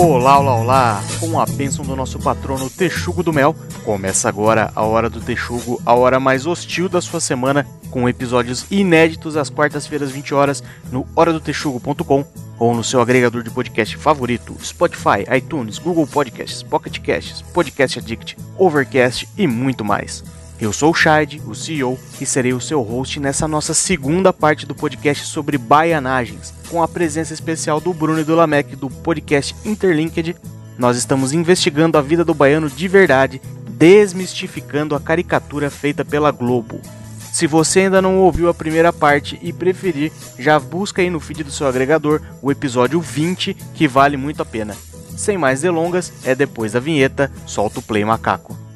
Olá, olá, olá! Com a bênção do nosso patrono Texugo do Mel, começa agora a Hora do Texugo, a hora mais hostil da sua semana, com episódios inéditos às quartas-feiras, 20 horas, no horadotexugo.com ou no seu agregador de podcast favorito, Spotify, iTunes, Google Podcasts, Pocket Casts, Podcast Addict, Overcast e muito mais. Eu sou o Shad, o CEO, e serei o seu host nessa nossa segunda parte do podcast sobre baianagens, com a presença especial do Bruno e do Lamek do podcast Interlinked. Nós estamos investigando a vida do baiano de verdade, desmistificando a caricatura feita pela Globo. Se você ainda não ouviu a primeira parte e preferir, já busca aí no feed do seu agregador o episódio 20, que vale muito a pena. Sem mais delongas, é depois da vinheta, solta o play macaco.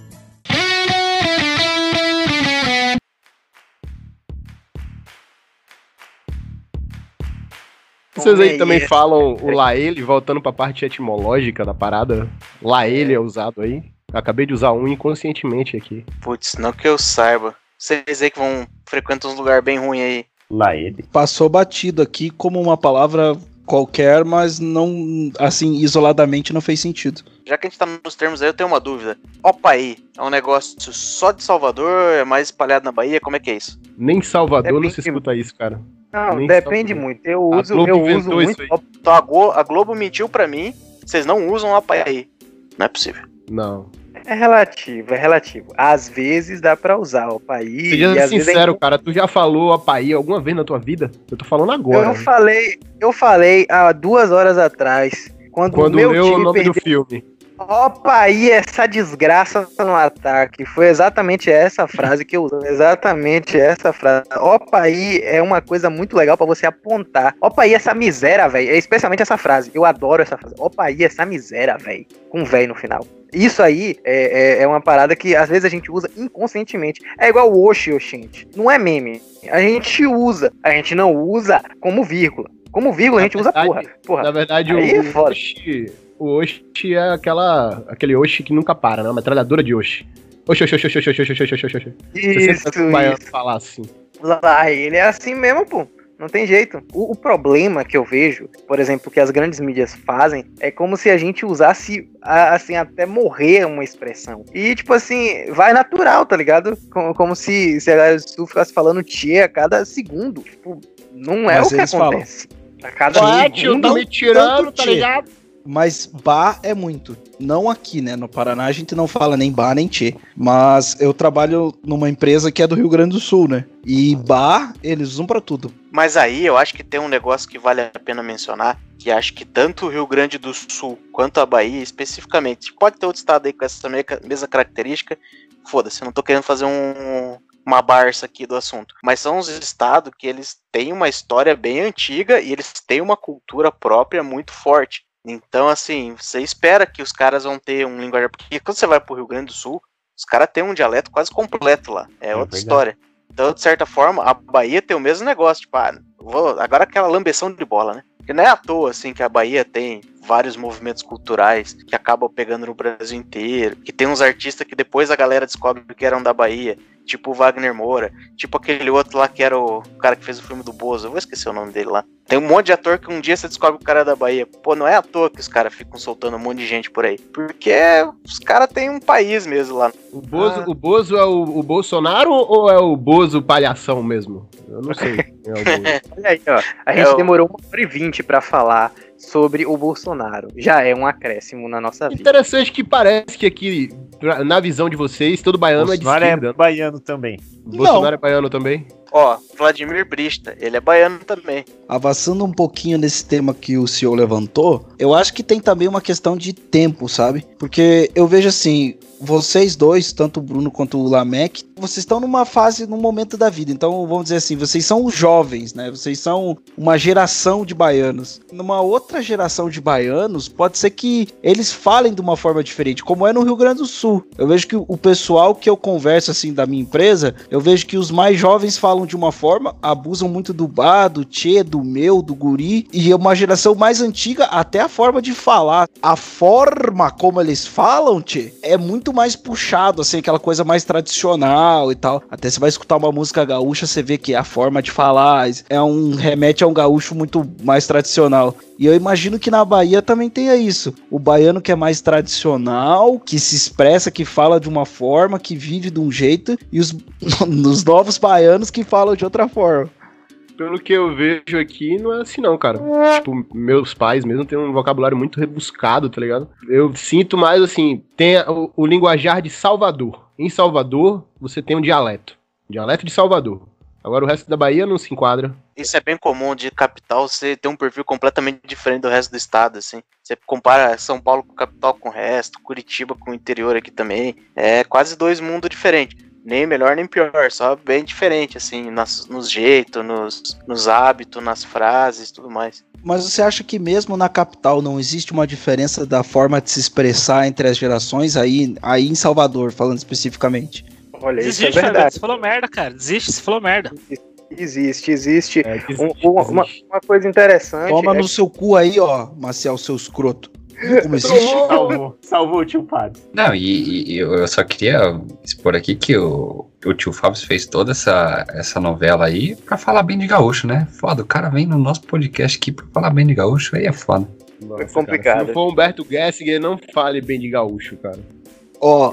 Vocês aí também falam o Laele, voltando pra parte etimológica da parada. Laele é usado aí. Acabei de usar um inconscientemente aqui. Putz, não que eu saiba. Vocês aí que vão frequentar uns lugares bem ruins aí. Laele. Passou batido aqui como uma palavra qualquer, mas não, assim, isoladamente não fez sentido. Já que a gente tá nos termos aí, eu tenho uma dúvida. Opaí é um negócio só de Salvador, é mais espalhado na Bahia? Como é que é isso? Nem em Salvador não se Depende- escuta isso, cara. Não, Nem depende Salvador. muito. Eu A uso, Globo eu uso muito. Então a, Glo- a Globo mentiu pra mim, vocês não usam Opaí. Não é possível. Não. É relativo, é relativo. Às vezes dá pra usar o país. Seja vezes é sincero, cara, tu já falou Apaí alguma vez na tua vida? Eu tô falando Eu agora. falei, eu falei há duas horas atrás, quando, Quando o meu leu o time nome perdeu. do filme. Opa, aí essa desgraça no ataque. Foi exatamente essa frase que eu usei. Exatamente essa frase. Opa, aí é uma coisa muito legal pra você apontar. Opa, aí essa miséria, velho. É especialmente essa frase. Eu adoro essa frase. Opa, aí essa miséria, velho. Com véi no final. Isso aí é, é, é uma parada que às vezes a gente usa inconscientemente. É igual o Oxi, Oxente. Não é meme. A gente usa. A gente não usa como vírgula. Como vírgula a gente usa porra. verdade- Porra. Na verdade, Aí é o, foda. Oshi, o Oshi é aquela, aquele Oshi que nunca para, né? Uma metralhadora de Oshi. Oxi, oxi, oxi, oxi, oxi, oxi, oxi, oxi, oxi. Você Isso, baiano isso. falar assim. Lá, ele é assim mesmo, pô. Não tem jeito. O, o problema que eu vejo, por exemplo, que as grandes mídias fazem, é como se a gente usasse, a- assim, até morrer uma expressão. E, tipo assim, vai natural, tá ligado? Como, como se, se a galera do ficasse falando tchê a cada segundo. Tipo, não é Mas o que eles falam. acontece. A cada tio, segundo. tá me tirando, tá ligado? Mas bar é muito. Não aqui, né? No Paraná a gente não fala nem bar nem tchê. Mas eu trabalho numa empresa que é do Rio Grande do Sul, né? E bar, eles usam pra tudo. Mas aí eu acho que tem um negócio que vale a pena mencionar, que acho que tanto o Rio Grande do Sul quanto a Bahia especificamente, pode ter outro estado aí com essa mesma característica, foda-se, eu não tô querendo fazer um, uma barça aqui do assunto, mas são os estados que eles têm uma história bem antiga e eles têm uma cultura própria muito forte. Então, assim, você espera que os caras vão ter um linguajar, porque quando você vai pro Rio Grande do Sul, os caras têm um dialeto quase completo lá, é, É outra verdade. história. Então, de certa forma, a Bahia tem o mesmo negócio, tipo, ah, vou- agora aquela lambeção de bola, né? Porque não é à toa, assim, que a Bahia tem vários movimentos culturais que acabam pegando no Brasil inteiro, que tem uns artistas que depois a galera descobre que eram da Bahia, tipo o Wagner Moura, tipo aquele outro lá que era o cara que fez o filme do Bozo, eu vou esquecer o nome dele lá. Tem um monte de ator que um dia você descobre que o cara é da Bahia. Pô, não é à toa que os caras ficam soltando um monte de gente por aí. Porque os caras têm um país mesmo lá. O Bozo, Ah. o Bozo é o, o Bolsonaro ou é o Bozo palhação mesmo? Eu não sei. é o Bozo. Olha aí, ó. A É gente o- demorou uma hora e vinte pra falar sobre o Bolsonaro. Já é um acréscimo na nossa vida. Interessante que parece que aqui, na- visão de vocês, todo baiano é de Bolsonaro é esquerda. baiano também. Bolsonaro é baiano também. Ó, Vladimir Brista, ele é baiano também. Avançando um pouquinho nesse tema que o senhor levantou, eu acho que tem também uma questão de tempo, sabe? Porque eu vejo assim, vocês dois, tanto o Bruno quanto o Lamek, vocês estão numa fase, num momento da vida. Então, vamos dizer assim, vocês são jovens, né? Vocês são uma geração de baianos. Numa outra geração de baianos, pode ser que eles falem de uma forma diferente, como é no Rio Grande do Sul. Eu vejo que o pessoal que eu converso assim da minha empresa, eu vejo que os mais jovens falam de uma forma, abusam muito do bar, do tchê, do meu, do guri, e uma geração mais antiga, até a forma de falar, a forma como eles falam, tchê, é muito muito mais puxado, assim, aquela coisa mais tradicional e tal. Até você vai escutar uma música gaúcha, você vê que a forma de falar é um remete a um gaúcho muito mais tradicional. E eu imagino que na Bahia também tenha isso. O baiano que é mais tradicional, que se expressa, que fala de uma forma, que vive de um jeito, e os, os novos baianos que falam de outra forma pelo que eu vejo aqui, não é assim não, cara. Tipo, meus pais mesmo têm um vocabulário muito rebuscado, tá ligado? Eu sinto mais assim, tem o, o linguajar de Salvador. Em Salvador, você tem um dialeto. Dialeto de Salvador. Agora o resto da Bahia não se enquadra. Isso é bem comum de capital, você ter um perfil completamente diferente do resto do estado, assim. Você compara São Paulo com capital com o resto, Curitiba com o interior aqui também. É quase dois mundos diferentes nem melhor nem pior, só bem diferente, assim, nas, nos jeitos, nos, nos hábitos, nas frases tudo mais. Mas você acha que mesmo na capital não existe uma diferença da forma de se expressar entre as gerações aí, aí em Salvador, falando especificamente? Olha, Desiste, isso é verdade. Você falou merda, cara. Desiste, você falou merda. Existe, existe. É, existe, um, Uma, uma, coisa interessante. Toma é no que... seu cu aí, ó, Marcial, seu escroto. Como existe? Salvou, salvou o tio Fábio. Não, e, e, eu só queria expor aqui que o, o tio Fábio fez toda essa, essa novela aí pra falar bem de gaúcho, né? Foda, o cara vem no nosso podcast aqui pra falar bem de gaúcho, aí é foda. Nossa, é complicado. Cara, se não for Humberto Gessinger, não fale bem de gaúcho, cara. Ó,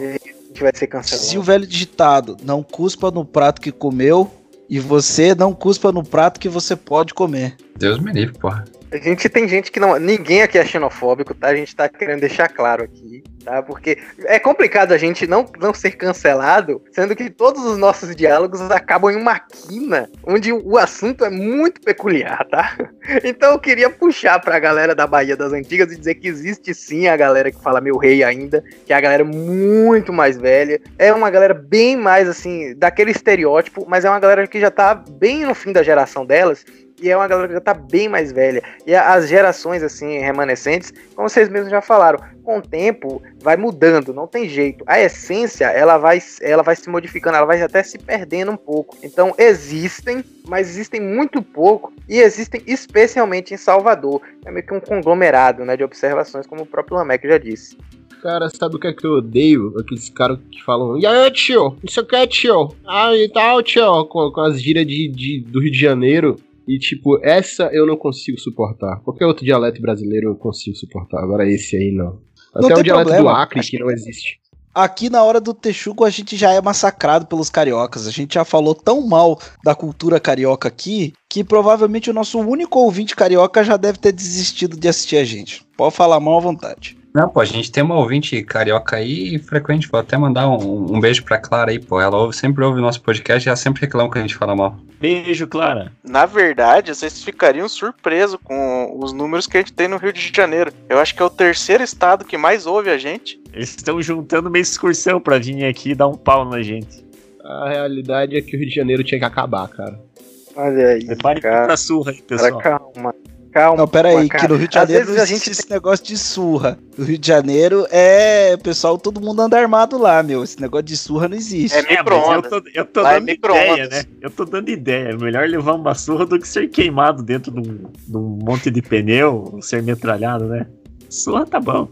gente vai ser cancelado. Se o velho digitado não cuspa no prato que comeu, e você não cuspa no prato que você pode comer. Deus me livre, porra. A gente tem gente que não. Ninguém aqui é xenofóbico, tá? A gente tá querendo deixar claro aqui, tá? Porque é complicado a gente não, não ser cancelado, sendo que todos os nossos diálogos acabam em uma quina onde o assunto é muito peculiar, tá? Então eu queria puxar pra galera da Bahia das Antigas e dizer que existe sim a galera que fala meu rei ainda, que é a galera muito mais velha. É uma galera bem mais assim, daquele estereótipo, mas é uma galera que já tá bem no fim da geração delas e é uma galera que já tá bem mais velha. E as gerações, assim, remanescentes, como vocês mesmos já falaram, com o tempo vai mudando, não tem jeito. A essência, ela vai, ela vai se modificando, ela vai até se perdendo um pouco. Então, existem, mas existem muito pouco, e existem especialmente em Salvador. É meio que um conglomerado, né, de observações, como o próprio Lameck já disse. Cara, sabe o que é que eu odeio? Aqueles caras que falam, e aí, tio? Isso aqui é tio? Ah, e tal, tio? Com, com as gírias de, de, do Rio de Janeiro. E, tipo, essa eu não consigo suportar. Qualquer outro dialeto brasileiro eu consigo suportar. Agora esse aí não. Até não o dialeto problema. do Acre, que não existe. Aqui na hora do Texugo a gente já é massacrado pelos cariocas. A gente já falou tão mal da cultura carioca aqui que provavelmente o nosso único ouvinte carioca já deve ter desistido de assistir a gente. Pode falar mal à vontade. Não, pô, a gente tem uma ouvinte carioca aí frequente. Vou até mandar um, um beijo pra Clara aí, pô. Ela ouve, sempre ouve o nosso podcast e ela sempre reclama que a gente fala mal. Beijo, Clara. Na verdade, vocês ficariam surpresos com os números que a gente tem no Rio de Janeiro. Eu acho que é o terceiro estado que mais ouve a gente. Eles estão juntando meia excursão pra vir aqui e dar um pau na gente. A realidade é que o Rio de Janeiro tinha que acabar, cara. Olha aí. Prepare pra surra aí, pessoal. Cara, calma. Calma. Não, pera aí, que no Rio de Janeiro a gente esse negócio de surra. No Rio de Janeiro é, pessoal, todo mundo anda armado lá, meu. Esse negócio de surra não existe. É, micro é, eu tô, eu tô é dando é ideia, né? Eu tô dando ideia. Melhor levar uma surra do que ser queimado dentro de um, de um monte de pneu, ser metralhado, né? Surra tá bom.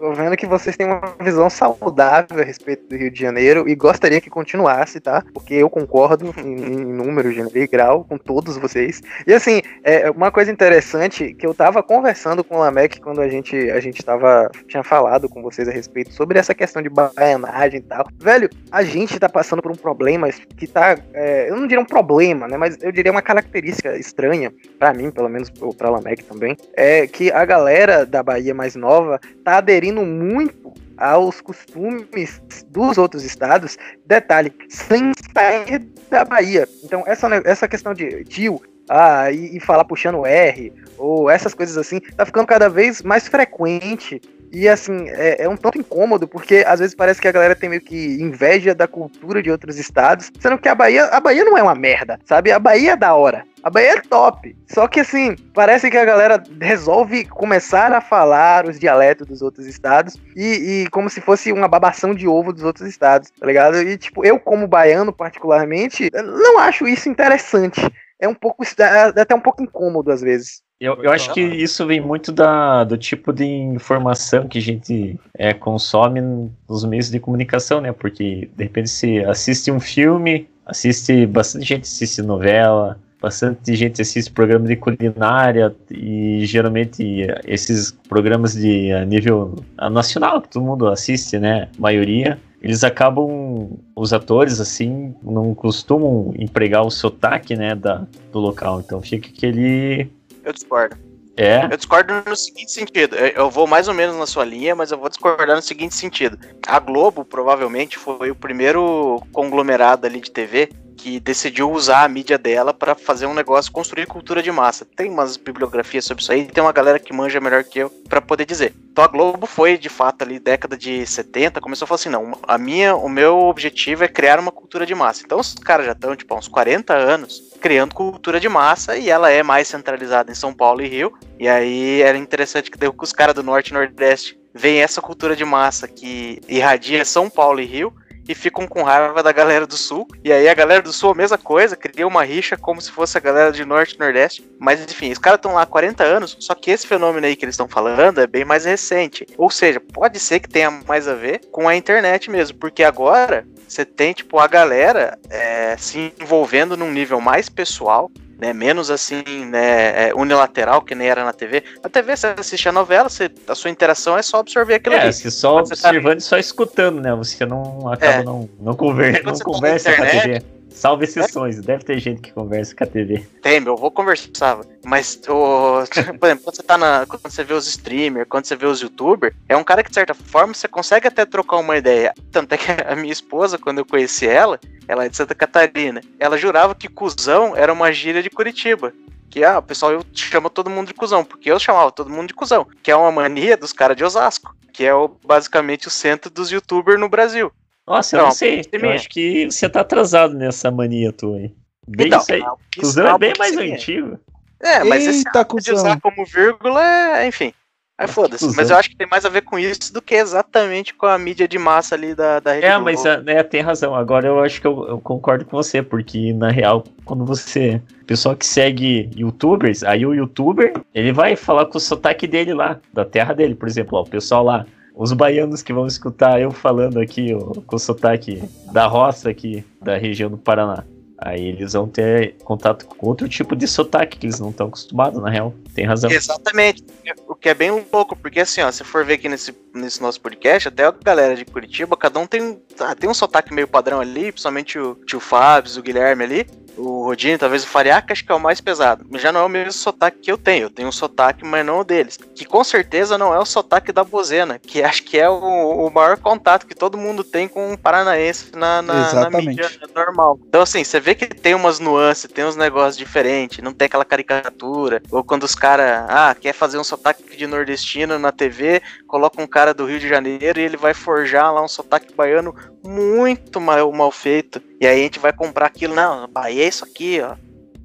Tô vendo que vocês têm uma visão saudável a respeito do Rio de Janeiro e gostaria que continuasse, tá? Porque eu concordo em, em número, gênero e grau com todos vocês. E assim, é uma coisa interessante que eu tava conversando com o Lamec quando a gente, a gente tava, tinha falado com vocês a respeito sobre essa questão de baianagem e tal. Velho, a gente tá passando por um problema que tá, é, eu não diria um problema, né? Mas eu diria uma característica estranha, para mim, pelo menos, ou pra Lamec também, é que a galera da Bahia mais nova tá aderindo aderindo muito aos costumes dos outros estados, detalhe, sem sair da Bahia. Então, essa, essa questão de tio ah, e, e falar puxando R, ou essas coisas assim, tá ficando cada vez mais frequente e assim, é, é, um tanto incômodo, porque às vezes parece que a galera tem meio que inveja da cultura de outros estados, sendo que a Bahia, a Bahia não é uma merda, sabe? A Bahia é da hora. A Bahia é top. Só que assim, parece que a galera resolve começar a falar os dialetos dos outros estados e, e, como se fosse uma babação de ovo dos outros estados, tá ligado? E tipo, eu como baiano particularmente, não acho isso interessante. É um pouco. é até um pouco incômodo às vezes. Eu, eu acho que isso vem muito da, do tipo de informação que a gente é, consome nos meios de comunicação, né? Porque, de repente, se assiste um filme, assiste, bastante gente assiste novela, bastante gente assiste programa de culinária e geralmente esses programas de a nível nacional que todo mundo assiste, né? A maioria eles acabam os atores assim não costumam empregar o sotaque, né, da, do local. Então fica aquele eu discordo. É? Eu discordo no seguinte sentido. Eu vou mais ou menos na sua linha, mas eu vou discordar no seguinte sentido. A Globo provavelmente foi o primeiro conglomerado ali de TV que decidiu usar a mídia dela para fazer um negócio, construir cultura de massa. Tem umas bibliografias sobre isso aí, tem uma galera que manja melhor que eu para poder dizer. Então a Globo foi, de fato, ali década de 70, começou a falar assim, não, a minha, o meu objetivo é criar uma cultura de massa. Então os caras já estão, tipo, há uns 40 anos criando cultura de massa e ela é mais centralizada em São Paulo e Rio. E aí era interessante que deu que os caras do Norte e Nordeste veem essa cultura de massa que irradia São Paulo e Rio e ficam com raiva da galera do Sul. E aí a galera do Sul a mesma coisa, cria uma rixa como se fosse a galera de Norte e Nordeste. Mas enfim, os caras estão lá há 40 anos, só que esse fenômeno aí que eles estão falando é bem mais recente. Ou seja, pode ser que tenha mais a ver com a internet mesmo, porque agora você tem, tipo, a galera é, se envolvendo num nível mais pessoal, né, menos assim, né, é, unilateral, que nem era na TV. Na TV você assiste a novela, você, a sua interação é só absorver aquilo é, ali. Você só tá observando e tá... só escutando, né? Você não acaba é. não, não, conver não tá conversa com a TV. Salve exceções, é? deve ter gente que conversa com a TV. Tem, eu vou conversar. Mas, o, por exemplo, quando você tá na. Quando você vê os streamers, quando você vê os youtubers, é um cara que, de certa forma, você consegue até trocar uma ideia. Tanto é que a minha esposa, quando eu conheci ela, ela é de Santa Catarina, ela jurava que cuzão era uma gíria de Curitiba que ah, o pessoal eu chamo todo mundo de cuzão, porque eu chamava todo mundo de cuzão, que é uma mania dos caras de Osasco, que é o, basicamente o centro dos youtubers no Brasil. Nossa, eu não sei. Eu acho que você tá atrasado nessa mania tua aí. Bem então, isso aí. Cusão é bem mais antigo. É, mas Eita, esse cuzão. de usar como vírgula é, enfim. Aí foda-se. Mas eu acho que tem mais a ver com isso do que exatamente com a mídia de massa ali da, da rede. É, mas né, tem razão. Agora eu acho que eu, eu, concordo com você, porque na real, quando você. Pessoal que segue youtubers, aí o youtuber, ele vai falar com o sotaque dele lá, da terra dele, por exemplo, ó, o pessoal lá os baianos que vão escutar eu falando aqui ó, com o sotaque da roça aqui da região do Paraná. Aí eles vão ter contato com outro tipo de sotaque que eles não estão acostumados, na real. Tem razão. Exatamente. O que é bem louco, porque assim, ó, se for ver aqui nesse, nesse nosso podcast, até a galera de Curitiba, cada um tem, ah, tem um sotaque meio padrão ali, principalmente o tio Fábio, o Guilherme ali o Rodinho, talvez o Fariaca, acho que é o mais pesado. Já não é o mesmo sotaque que eu tenho. Eu tenho um sotaque, mas não o deles. Que com certeza não é o sotaque da Bozena, que acho que é o, o maior contato que todo mundo tem com um paranaense na, na, na, mídia normal. Então, assim, você vê que tem umas nuances, tem uns negócios diferentes, não tem aquela caricatura. Ou quando os caras, ah, quer fazer um sotaque de nordestino na TV, coloca um cara do Rio de Janeiro e ele vai forjar lá um sotaque baiano muito mal, mal feito. E aí a gente vai comprar aquilo, não, Bahia é isso aqui, ó.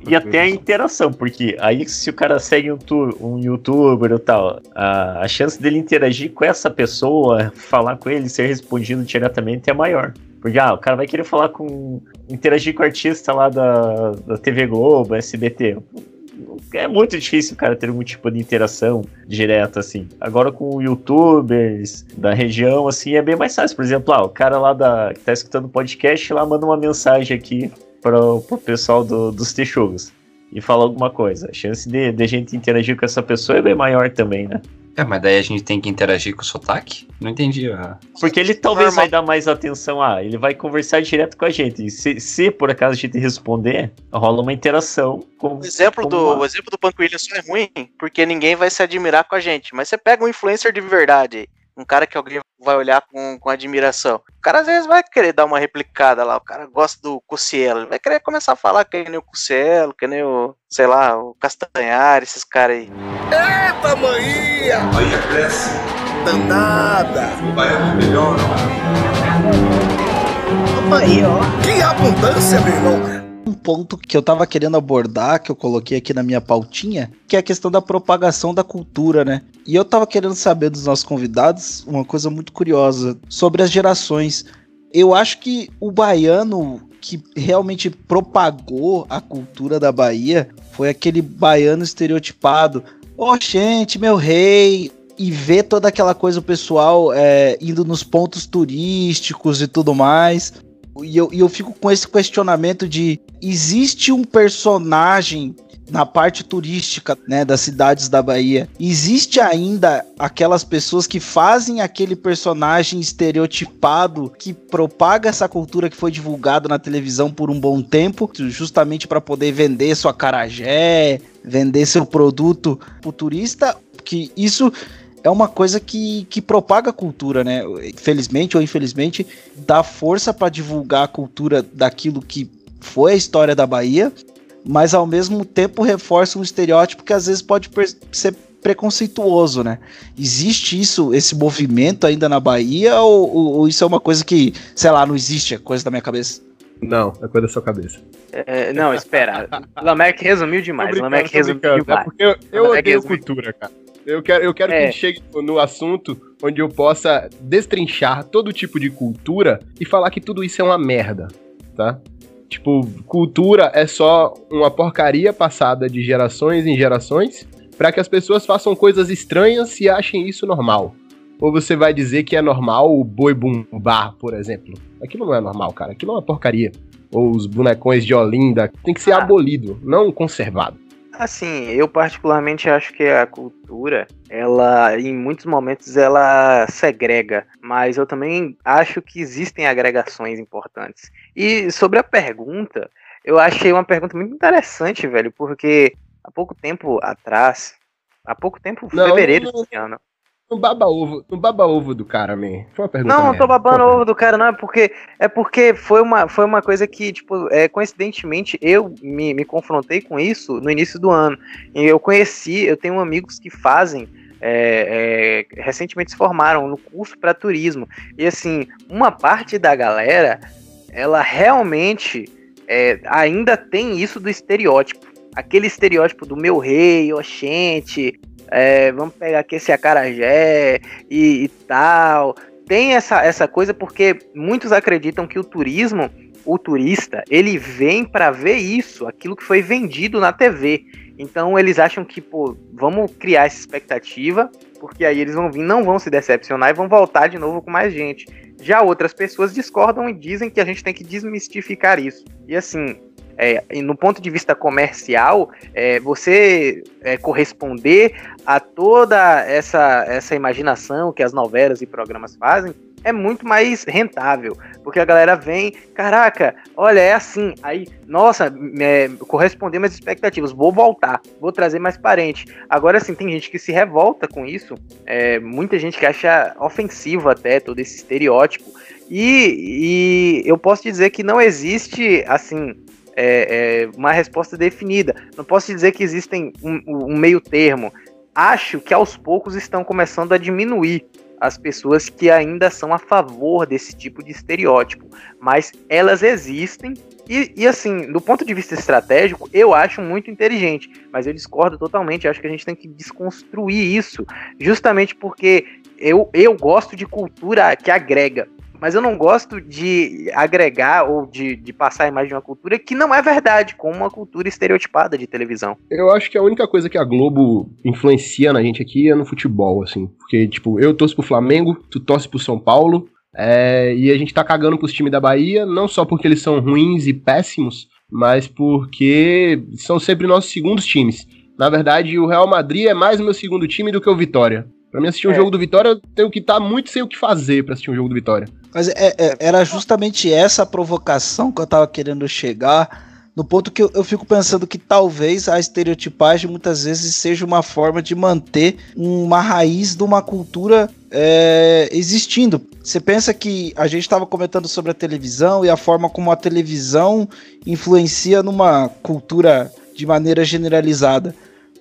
E até a interação, porque aí se o cara segue um, tu, um youtuber ou tal, a, a chance dele interagir com essa pessoa, falar com ele, ser respondido diretamente é maior. Porque ah, o cara vai querer falar com. interagir com o artista lá da, da TV Globo, SBT é muito difícil o cara ter algum tipo de interação direta, assim. Agora com youtubers da região, assim, é bem mais fácil. Por exemplo, ah, o cara lá da, que tá escutando o podcast lá manda uma mensagem aqui pro, pro pessoal do, dos texugos e fala alguma coisa. A chance de, de gente interagir com essa pessoa é bem maior também, né? É, mas daí a gente tem que interagir com o sotaque? Não entendi. Ah. Porque ele talvez Normal. vai dar mais atenção. Ah, ele vai conversar direto com a gente. E se, se por acaso a gente responder, rola uma interação. Com, o, exemplo do, uma... o exemplo do Punk Williams é ruim, porque ninguém vai se admirar com a gente. Mas você pega um influencer de verdade um cara que alguém vai olhar com, com admiração. O cara às vezes vai querer dar uma replicada lá, o cara gosta do Cucielo, ele vai querer começar a falar que nem o Cucielo, que nem o, sei lá, o Castanhar, esses caras aí. Eita, maninha! Bahia cresce. Danada! O Bahia é melhor, Bahia, ó. Que abundância, meu irmão! Ponto que eu tava querendo abordar, que eu coloquei aqui na minha pautinha, que é a questão da propagação da cultura, né? E eu tava querendo saber dos nossos convidados uma coisa muito curiosa sobre as gerações. eu acho que o baiano que realmente propagou a cultura da Bahia foi aquele baiano estereotipado. Oh, gente, meu rei, e ver toda aquela coisa o pessoal é, indo nos pontos turísticos e tudo mais. E eu, e eu fico com esse questionamento de existe um personagem na parte turística né, das cidades da Bahia, existe ainda aquelas pessoas que fazem aquele personagem estereotipado que propaga essa cultura que foi divulgada na televisão por um bom tempo, justamente para poder vender sua carajé, vender seu produto para o turista, que isso é uma coisa que, que propaga a cultura, né? Felizmente ou infelizmente, dá força para divulgar a cultura daquilo que foi a história da Bahia, mas ao mesmo tempo reforça um estereótipo que às vezes pode ser preconceituoso, né? Existe isso, esse movimento ainda na Bahia, ou, ou, ou, isso é uma coisa que, sei lá, não existe, é coisa da minha cabeça? Não, é coisa da sua cabeça. É, não, espera. Lamec resumiu demais. Lamec resumiu demais. É porque eu, eu odeio cultura, cara. Eu quero, eu quero é. que a gente chegue no assunto onde eu possa destrinchar todo tipo de cultura e falar que tudo isso é uma merda, tá? Tipo, cultura é só uma porcaria passada de gerações em gerações para que as pessoas façam coisas estranhas e achem isso normal. Ou você vai dizer que é normal o boi bumbá, por exemplo. Aquilo não é normal, cara. Aquilo é uma porcaria. Ou os bonecões de Olinda. Tem que ser ah. abolido, não conservado. Assim, eu particularmente acho que a cultura, ela, em muitos momentos, ela segrega, mas eu também acho que existem agregações importantes. E sobre a pergunta, eu achei uma pergunta muito interessante, velho, porque há pouco tempo atrás, há pouco tempo, não, fevereiro desse ano, não baba ovo, não baba ovo do cara, man. Foi uma pergunta. Não, não tô babando ovo do cara, não. É porque, é porque foi, uma, foi uma coisa que, tipo, é, coincidentemente, eu me, me confrontei com isso no início do ano. E eu conheci, eu tenho amigos que fazem. É, é, recentemente se formaram no curso para turismo. E assim, uma parte da galera, ela realmente é, ainda tem isso do estereótipo. Aquele estereótipo do meu rei, oxente, é, vamos pegar aqui esse acarajé e, e tal. Tem essa, essa coisa porque muitos acreditam que o turismo, o turista, ele vem para ver isso, aquilo que foi vendido na TV. Então eles acham que, pô, vamos criar essa expectativa, porque aí eles vão vir, não vão se decepcionar e vão voltar de novo com mais gente. Já outras pessoas discordam e dizem que a gente tem que desmistificar isso. E assim, é, no ponto de vista comercial, é, você é, corresponder a toda essa, essa imaginação que as novelas e programas fazem é muito mais rentável, porque a galera vem, caraca, olha, é assim, aí, nossa, é, corresponder às expectativas, vou voltar, vou trazer mais parente. Agora, assim, tem gente que se revolta com isso, é, muita gente que acha ofensivo até todo esse estereótipo, e, e eu posso dizer que não existe, assim, é, é, uma resposta definida. Não posso dizer que existem um, um meio termo. Acho que aos poucos estão começando a diminuir as pessoas que ainda são a favor desse tipo de estereótipo, mas elas existem e, e, assim, do ponto de vista estratégico, eu acho muito inteligente, mas eu discordo totalmente. Acho que a gente tem que desconstruir isso, justamente porque eu, eu gosto de cultura que agrega mas eu não gosto de agregar ou de, de passar a imagem de uma cultura que não é verdade, como uma cultura estereotipada de televisão. Eu acho que a única coisa que a Globo influencia na gente aqui é no futebol, assim. Porque, tipo, eu torço pro Flamengo, tu torce pro São Paulo, é, e a gente tá cagando pros times da Bahia, não só porque eles são ruins e péssimos, mas porque são sempre nossos segundos times. Na verdade, o Real Madrid é mais o meu segundo time do que o Vitória. Pra mim assistir um é. jogo do Vitória, eu tenho que estar tá muito sem o que fazer para assistir um jogo do Vitória. Mas é, é, era justamente essa provocação que eu tava querendo chegar, no ponto que eu, eu, fico pensando que talvez a estereotipagem muitas vezes seja uma forma de manter uma raiz de uma cultura é, existindo. Você pensa que a gente estava comentando sobre a televisão e a forma como a televisão influencia numa cultura de maneira generalizada.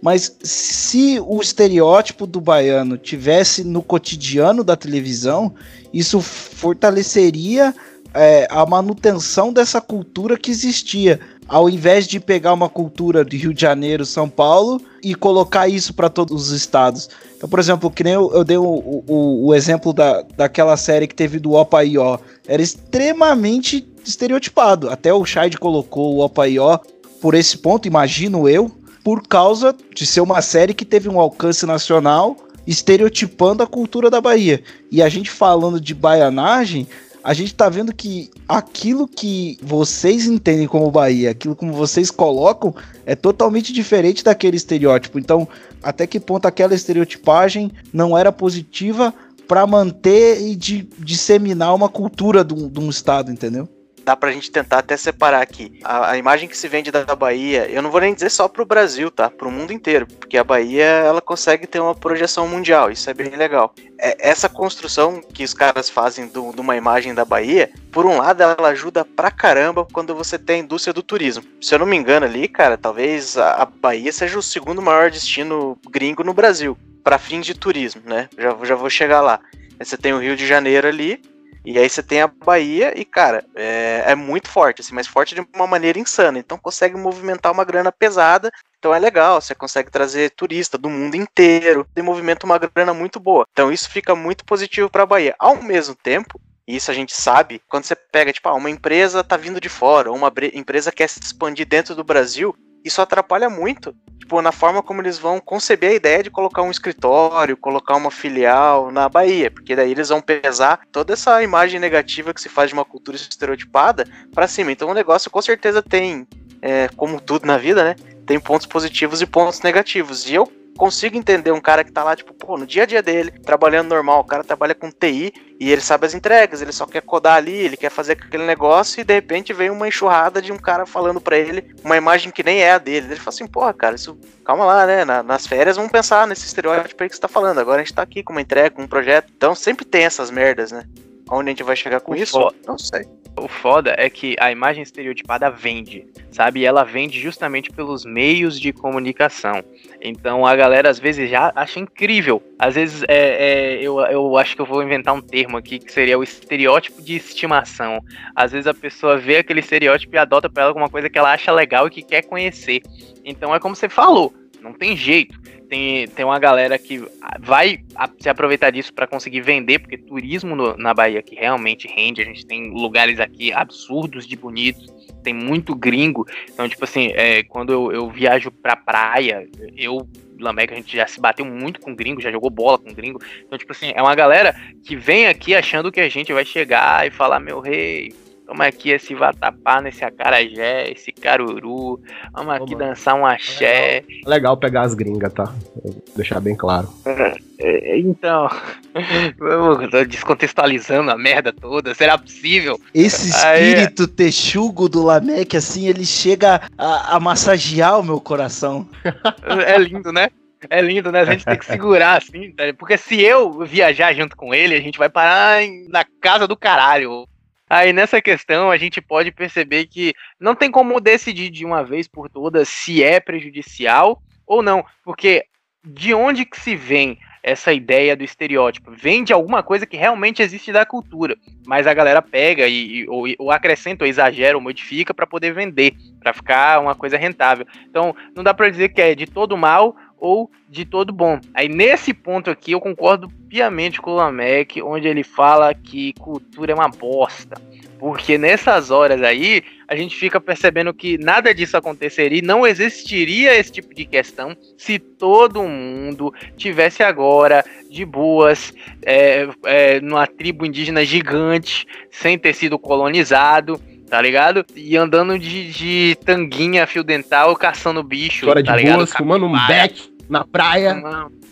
Mas se o estereótipo do baiano tivesse no cotidiano da televisão, isso fortaleceria é, a manutenção dessa cultura que existia. ao invés de pegar uma cultura de Rio de Janeiro, São Paulo e colocar isso para todos os estados. Então, por exemplo, que nem eu, eu dei o, o, o, exemplo da, daquela série que teve do Opaió, era extremamente estereotipado. Até o Shade colocou o Opaió por esse ponto, imagino eu, por causa de ser uma série que teve um alcance nacional estereotipando a cultura da Bahia. E a gente falando de baianagem, a gente tá vendo que aquilo que vocês entendem como Bahia, aquilo como vocês colocam, é totalmente diferente daquele estereótipo. Então, até que ponto aquela estereotipagem não era positiva para manter e de, disseminar uma cultura de um, de um estado, entendeu? Dá pra gente tentar até separar aqui. A, a, imagem que se vende da, Bahia, eu não vou nem dizer só pro Brasil, tá? Pro mundo inteiro. Porque a Bahia, ela consegue ter uma projeção mundial. Isso é bem legal. É, essa construção que os caras fazem de uma imagem da Bahia, por um lado, ela ajuda pra caramba quando você tem a indústria do turismo. Se eu não me engano ali, cara, talvez a, a Bahia seja o segundo maior destino gringo no Brasil. para fins de turismo, né? Já, já vou chegar lá. Você tem o Rio de Janeiro ali, e aí você tem a Bahia e, cara, é, é, muito forte, assim, mas forte de uma maneira insana. Então consegue movimentar uma grana pesada. Então é legal, você consegue trazer turista do mundo inteiro e movimenta uma grana muito boa. Então isso fica muito positivo para a Bahia. Ao mesmo tempo, isso a gente sabe, quando você pega, tipo, ah, uma empresa tá vindo de fora, ou uma empresa quer se expandir dentro do Brasil, isso atrapalha muito, tipo, na forma como eles vão conceber a ideia de colocar um escritório, colocar uma filial na Bahia, porque daí eles vão pesar toda essa imagem negativa que se faz de uma cultura estereotipada para cima. Então o negócio com certeza tem, é, como tudo na vida, né? Tem pontos positivos e pontos negativos. E eu consigo entender um cara que tá lá, tipo, pô, no dia a dia dele, trabalhando normal, o cara trabalha com TI e ele sabe as entregas, ele só quer codar ali, ele quer fazer aquele negócio e de repente vem uma enxurrada de um cara falando para ele uma imagem que nem é a dele. Ele fala assim, porra, cara, isso, calma lá, né? Na, nas férias vamos pensar nesse estereótipo aí que você tá falando. Agora a gente tá aqui com uma entrega, com um projeto. Então sempre tem essas merdas, né? Onde a gente vai chegar com isso? Não sei. O foda é que a imagem estereotipada vende, sabe? E ela vende justamente pelos meios de comunicação. Então a galera às vezes já acha incrível. Às vezes é, é, eu, eu acho que eu vou inventar um termo aqui que seria o estereótipo de estimação. Às vezes a pessoa vê aquele estereótipo e adota para ela alguma coisa que ela acha legal e que quer conhecer. Então é como você falou não tem jeito. Tem, tem uma galera que vai se aproveitar disso para conseguir vender, porque turismo no, na Bahia que realmente rende. A gente tem lugares aqui absurdos de bonitos, tem muito gringo. Então, tipo assim, é, quando eu, eu viajo pra praia, eu Lameca, a gente já se bateu muito com gringo, já jogou bola com gringo. Então, tipo assim, é uma galera que vem aqui achando que a gente vai chegar e falar, meu rei, Toma aqui esse vatapá nesse acarajé, esse caruru. Vamos aqui dançar um axé. Legal, legal pegar as gringas, tá? Vou deixar bem claro. É, então, eu tô descontextualizando a merda toda, será possível? Esse espírito Aí... texugo do Lamek, assim, ele chega a, a massagear o meu coração. É lindo, né? É lindo, né? A gente tem que segurar, assim, tá? porque se eu viajar junto com ele, a gente vai parar na casa do caralho. Aí nessa questão a gente pode perceber que não tem como decidir de uma vez por todas se é prejudicial ou não, porque de onde que se vem essa ideia do estereótipo? Vem de alguma coisa que realmente existe da cultura, mas a galera pega e, ou, ou acrescenta, ou exagera, ou modifica para poder vender, para ficar uma coisa rentável. Então não dá para dizer que é de todo mal ou de todo bom. Aí nesse ponto aqui eu concordo piamente com o Lamek, onde ele fala que cultura é uma bosta. Porque nessas horas aí, a gente fica percebendo que nada disso aconteceria não existiria esse tipo de questão se todo mundo tivesse agora de boas é, é, numa tribo indígena gigante, sem ter sido colonizado tá ligado? E andando de, de tanguinha, fio dental, caçando bicho. Fora tá de ligado? boas, fumando um beck na praia.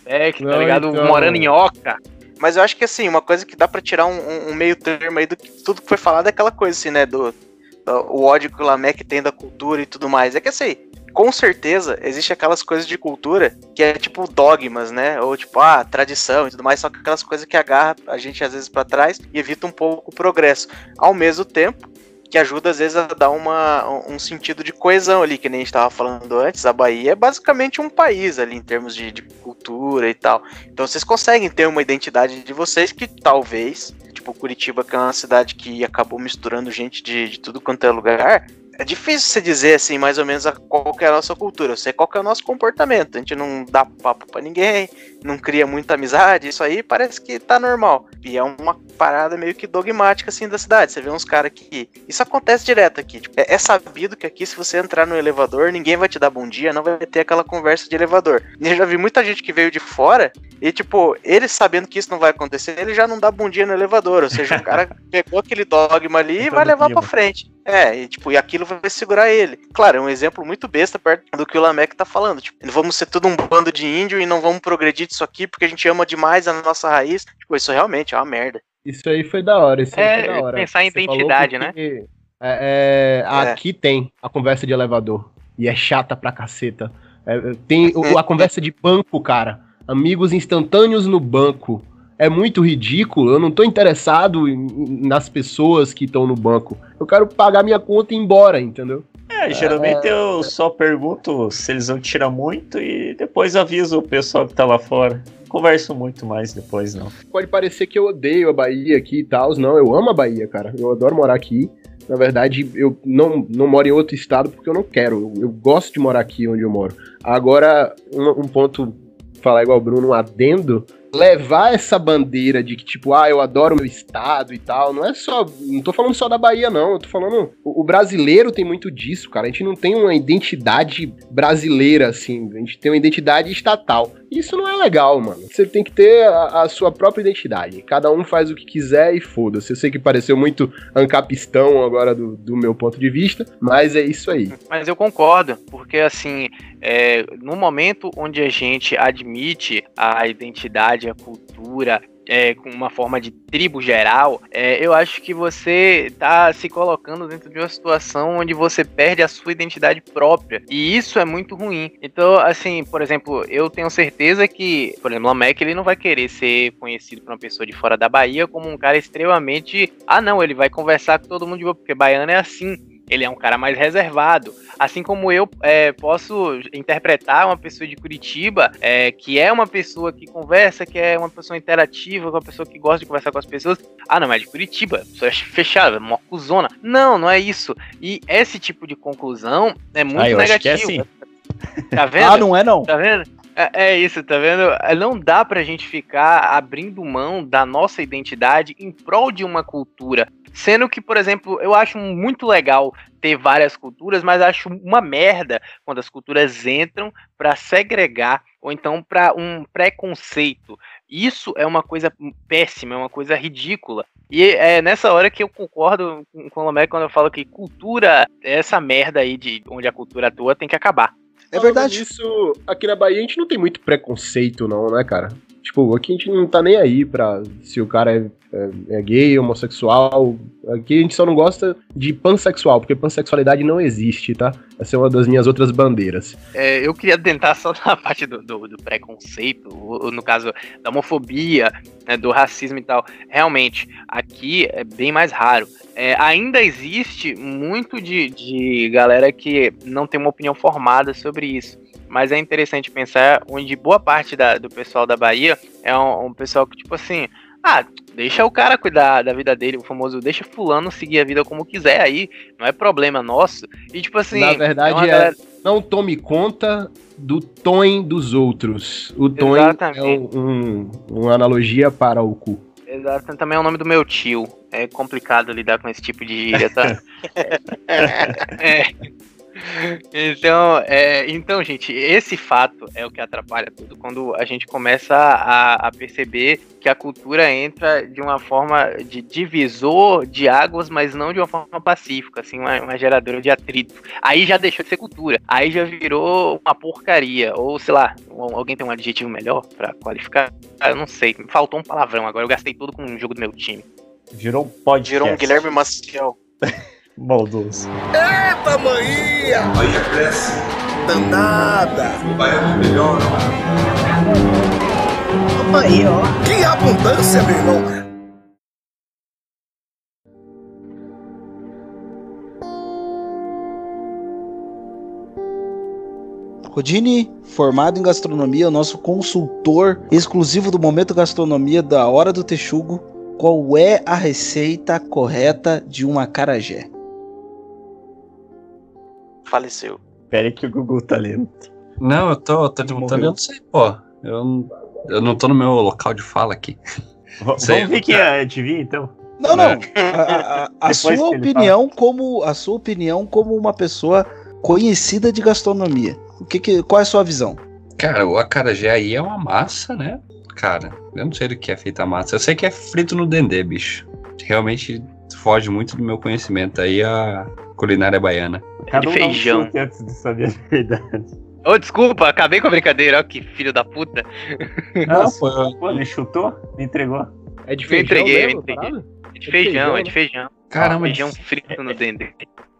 É, que tá ligado? Então... Morando em Oca. Mas eu acho que assim, uma coisa que dá para tirar um, um, meio termo aí do que tudo que foi falado é aquela coisa assim, né? Do, do o ódio que o Lameck tem da cultura e tudo mais. É que assim, com certeza existe aquelas coisas de cultura que é tipo dogmas, né? Ou tipo, ah, tradição e tudo mais, só que aquelas coisas que agarra a gente às vezes para trás e evita um pouco o progresso. Ao mesmo tempo, que ajuda às vezes a dar uma, um sentido de coesão ali, que nem a gente estava falando antes. A Bahia é basicamente um país ali em termos de, de, cultura e tal. Então vocês conseguem ter uma identidade de vocês que talvez, tipo Curitiba, que é uma cidade que acabou misturando gente de, de tudo quanto é lugar, é difícil você dizer assim, mais ou menos, a qual que é a nossa cultura. Eu sei qual que é o nosso comportamento. A gente não dá papo pra ninguém, não cria muita amizade. Isso aí parece que tá normal. E é uma parada meio que dogmática, assim, da cidade. Você vê uns caras que. Isso acontece direto aqui. Tipo, é, é sabido que aqui, se você entrar no elevador, ninguém vai te dar bom dia, não vai ter aquela conversa de elevador. E eu já vi muita gente que veio de fora e, tipo, ele sabendo que isso não vai acontecer, ele já não dá bom dia no elevador. Ou seja, o cara pegou aquele dogma ali e vai levar pra frente. É, e tipo, e aquilo vai segurar ele. Claro, é um exemplo muito besta perto do que o Lameck tá falando. Tipo, vamos ser tudo um bando de índio e não vamos progredir disso aqui porque a gente ama demais a nossa raiz. Tipo, isso realmente é uma merda. Isso aí foi da hora. Isso aí É, foi da hora. pensar em Você identidade, porque, é, é, É. Aqui tem a conversa de elevador. E é chata pra caceta. É, tem o- a conversa de banco, cara. Amigos instantâneos no banco. É muito ridículo. Eu não tô interessado em- nas pessoas que estão no banco. Eu quero pagar minha conta e ir embora, entendeu? É, geralmente eu só pergunto se eles vão tirar muito e depois aviso o pessoal que tá lá fora. Converso muito mais depois, não. Pode parecer que eu odeio a Bahia aqui e tal. Não, eu amo a Bahia, cara. Eu adoro morar aqui. Na verdade, eu não, não moro em outro estado porque eu não quero. Eu, eu gosto de morar aqui onde eu moro. Agora, um, um ponto, falar igual o Bruno, um adendo. Levar essa bandeira de que, tipo, ah, eu adoro meu estado e tal, não é só. Não tô falando só da Bahia, não. Eu tô falando. O, o brasileiro tem muito disso, cara. A gente não tem uma identidade brasileira, assim. A gente tem uma identidade estatal. Isso não é legal, mano. Você tem que ter a, a sua própria identidade. Cada um faz o que quiser e foda-se. Eu sei que pareceu muito ancapistão agora do, do meu ponto de vista, mas é isso aí. Mas eu concordo, porque assim, é, no momento onde a gente admite a identidade, a cultura, é, com uma forma de tribo geral, é, eu acho que você está se colocando dentro de uma situação onde você perde a sua identidade própria. E isso é muito ruim. Então, assim, por exemplo, eu tenho certeza que, por exemplo, o Mac ele não vai querer ser conhecido por uma pessoa de fora da Bahia como um cara extremamente. Ah, não, ele vai conversar com todo mundo de boa, porque baiano é assim. Ele é um cara mais reservado. Assim como eu é, posso interpretar uma pessoa de Curitiba, é, que é uma pessoa que conversa, que é uma pessoa interativa, uma pessoa que gosta de conversar com as pessoas. Ah, não, mas é de Curitiba, pessoa fechada, uma cuzona. Não, não é isso. E esse tipo de conclusão é muito Ah, eu acho que é negativo. Tá vendo? Ah, não é não. Tá vendo? É, é isso, tá vendo? É, Não dá pra gente ficar abrindo mão da nossa identidade em prol de uma cultura. Sendo que, por exemplo, eu acho muito legal ter várias culturas, mas acho uma merda quando as culturas entram pra segregar ou então pra um preconceito. Isso é uma coisa péssima, é uma coisa ridícula. E é nessa hora que eu concordo com com o Lomé quando eu falo que cultura, essa merda aí de onde a cultura atua tem que acabar. É verdade. Isso, aqui na Bahia a gente não tem muito preconceito, não, né, cara? Tipo, aqui a gente não tá nem aí pra se o cara é, é- é gay, homossexual. Aqui a gente só não gosta de pansexual, porque pansexualidade não existe, tá? Essa é uma das minhas outras bandeiras. É, eu queria tentar só na parte do, do- do preconceito, ou- no caso da homofobia, né, do racismo e tal. Realmente, aqui é bem mais raro. É, ainda existe muito de, de galera que não tem uma opinião formada sobre isso. Mas é interessante pensar onde boa parte da- do pessoal da Bahia é um, um pessoal que, tipo assim, ah, deixa o cara cuidar da vida dele, o famoso deixa fulano seguir a vida como quiser aí, não é problema nosso. E tipo assim, Na verdade, uma é- galera- Não tome conta do tom dos outros. O tom é Exatamente. um, um- uma analogia para o cu. Exato, também é o nome do meu tio. É complicado lidar com esse tipo de gíria, tá? É. Então, é, então, gente, esse fato é o que atrapalha tudo. Quando a gente começa a, a perceber que a cultura entra de uma forma de divisor de águas, mas não de uma forma pacífica, assim, uma, uma geradora de atrito. Aí já deixou de ser cultura. Aí já virou uma porcaria. Ou, sei lá, um- alguém tem um adjetivo melhor pra qualificar? Ah, eu não sei. Faltou um palavrão agora. Eu gastei tudo com o jogo do meu time. Virou um podcast. Virou um Guilherme Maciel. Maldoso. Eita, maninha! Bahia cresce. Danada. O baiano melhora. Bahia, ó. Que abundância, meu irmão. Rodine, formado em gastronomia, o nosso consultor exclusivo do Momento Gastronomia da Hora do Texugo. Qual é a receita correta de um acarajé? Faleceu. Pera aí que o Google tá lendo. Não, eu tô, tô, tô, Morreu. eu não sei, pô. Eu, não- eu não tô no meu local de fala aqui. V- Sei, Vamos ver quem cara. adivinha, então. Não, não. É. A, a- a sua opinião como a sua opinião como uma pessoa conhecida de gastronomia. O que, que qual é a sua visão? Cara, o acarajé aí é uma massa, né? Cara, eu não sei do que é feita a massa. Eu sei que é frito no dendê, bicho. Realmente foge muito do meu conhecimento aí a culinária baiana. Cada um um feijão. chute antes de saber a verdade. Ô, desculpa, acabei com a brincadeira, ó, que filho da puta. Não, pô, eu- Pô, ele chutou? Me entregou. É de Eu feijão entreguei, eu mesmo, entreguei. parada? É de feijão, feijão, é de feijão. caramba, Feijão frito no dendê.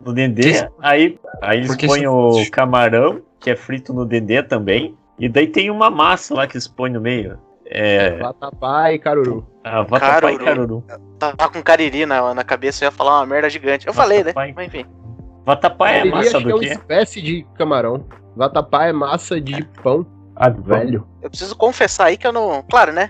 No dendê, aí, aí eles Porque põem se- o camarão, que é frito no dendê também. E daí tem uma massa lá que eles põem no meio. É. Vatapá e caruru. A vatapá e Caruru. caruru. Tava com cariri na, na cabeça, eu ia falar uma merda gigante. Eu falei, né? Vatapá e- Mas enfim. Vatapá é Cariri massa acho que é do uma espécie de camarão. Vatapá é massa de pão Ah, velho. Eu preciso confessar aí que eu não. Claro, né?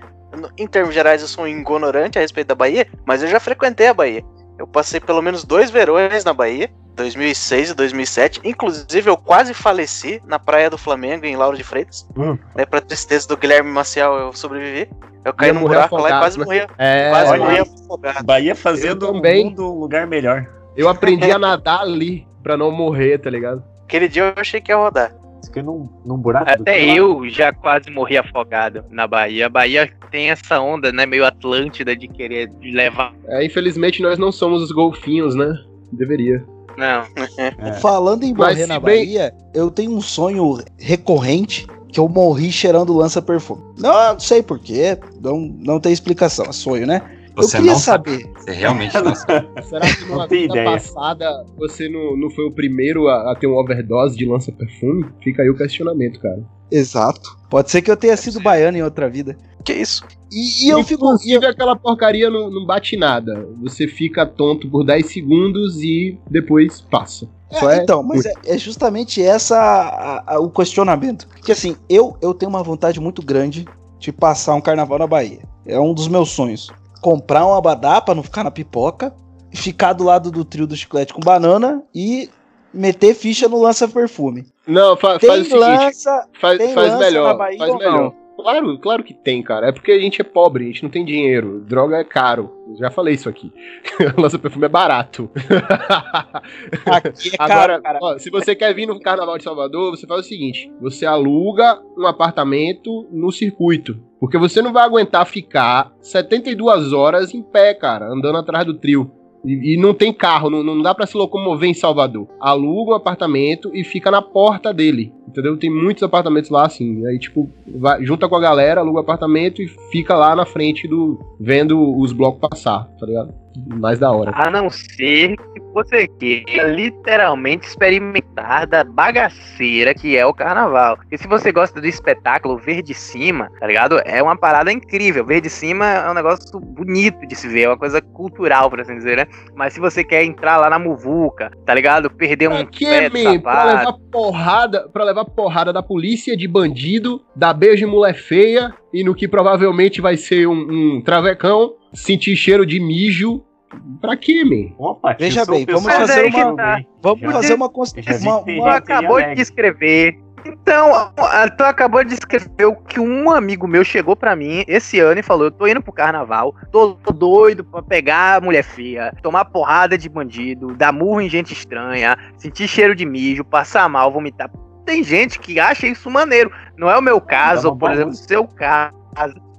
Em termos gerais, eu sou um ignorante a respeito da Bahia, mas eu já frequentei a Bahia. Eu passei pelo menos dois verões na Bahia, 2006 e 2007. Inclusive, eu quase faleci na Praia do Flamengo, em Lauro de Freitas. Hum. Né, pra tristeza do Guilherme Maciel, eu sobrevivi. Eu caí Ia num buraco lá e afogado, quase né? morri. É, Quase olha morri afogado. Bahia fazendo também. mundo um lugar melhor. eu aprendi a nadar ali pra não morrer, tá ligado? Aquele dia eu achei que ia rodar. Aqui num, num buraco. Até que eu já quase morri afogado na Bahia. A Bahia tem essa onda, né, meio Atlântida de querer levar. É, infelizmente nós não somos os golfinhos, né? Deveria. Não, É. Falando em morrer na bem- Bahia, eu tenho um sonho recorrente que eu morri cheirando lança-perfume. Não sei porquê, não, não tem explicação, é sonho, né? Você eu queria não saber. sabe. Você realmente não sabe. Será que numa vida ideia. passada você não, não foi o primeiro a, a ter uma overdose de lança-perfume? Fica aí o questionamento, cara. Exato. Pode ser que eu tenha sido baiano em outra vida. Que isso? E, e eu fico. e aquela porcaria não, não bate nada. Você fica tonto por 10 segundos e depois passa. Só É, é então, mas é, é justamente essa a- a- o questionamento. Que assim, eu, eu tenho uma vontade muito grande de passar um carnaval na Bahia. É um dos meus sonhos. Comprar um abadá pra não ficar na pipoca, ficar do lado do trio do chiclete com banana e meter ficha no lança-perfume. Não, fa- Tem faz o seguinte. lança, Faz, tem faz lança melhor. Bahia faz melhor. não? Claro, claro que tem, cara. É porque a gente é pobre, a gente não tem dinheiro. Droga é caro. Já falei isso aqui. Lança perfume é barato. aqui é Agora, caro, cara. ó, se você quer vir no Carnaval de Salvador, você faz o seguinte: você aluga um apartamento no circuito. Porque você não vai aguentar ficar 72 horas em pé, cara, andando atrás do trio. E, e não tem carro, não, não dá pra se locomover em Salvador. Aluga um apartamento e fica na porta dele. Entendeu? Tem muitos apartamentos lá assim. Aí, tipo, vai, junta com a galera, aluga o apartamento e fica lá na frente do. vendo os blocos passar, tá ligado? Mais da hora. a não ser que você queira literalmente experimentar da bagaceira que é o carnaval. E se você gosta do espetáculo Verde Cima, tá ligado? É uma parada incrível. Verde Cima é um negócio bonito de se ver, é uma coisa cultural, por assim dizer, né? Mas se você quer entrar lá na muvuca, tá ligado? Perder um Pra quê, pé de man? Pra sapato. levar porrada, pra levar porrada da polícia, de bandido, da beijo em mulher feia, e no que provavelmente vai ser um, um travecão, sentir cheiro de mijo. Pra quê, man? Opa, Veja bem, vamos fazer jogo, tá. Vamos Já- fazer uma, cons- já vi uma- que tem- uma- Tu acabou de descrever. Então, tu acabou de descrever o que um amigo meu chegou pra mim esse ano e falou: Eu tô indo pro carnaval, tô doido pra pegar mulher feia, tomar porrada de bandido, dar murro em gente estranha, sentir cheiro de mijo, passar mal, vomitar. Tem gente que acha isso maneiro. Não é o meu caso, uma ou, por exemplo, o seu caso.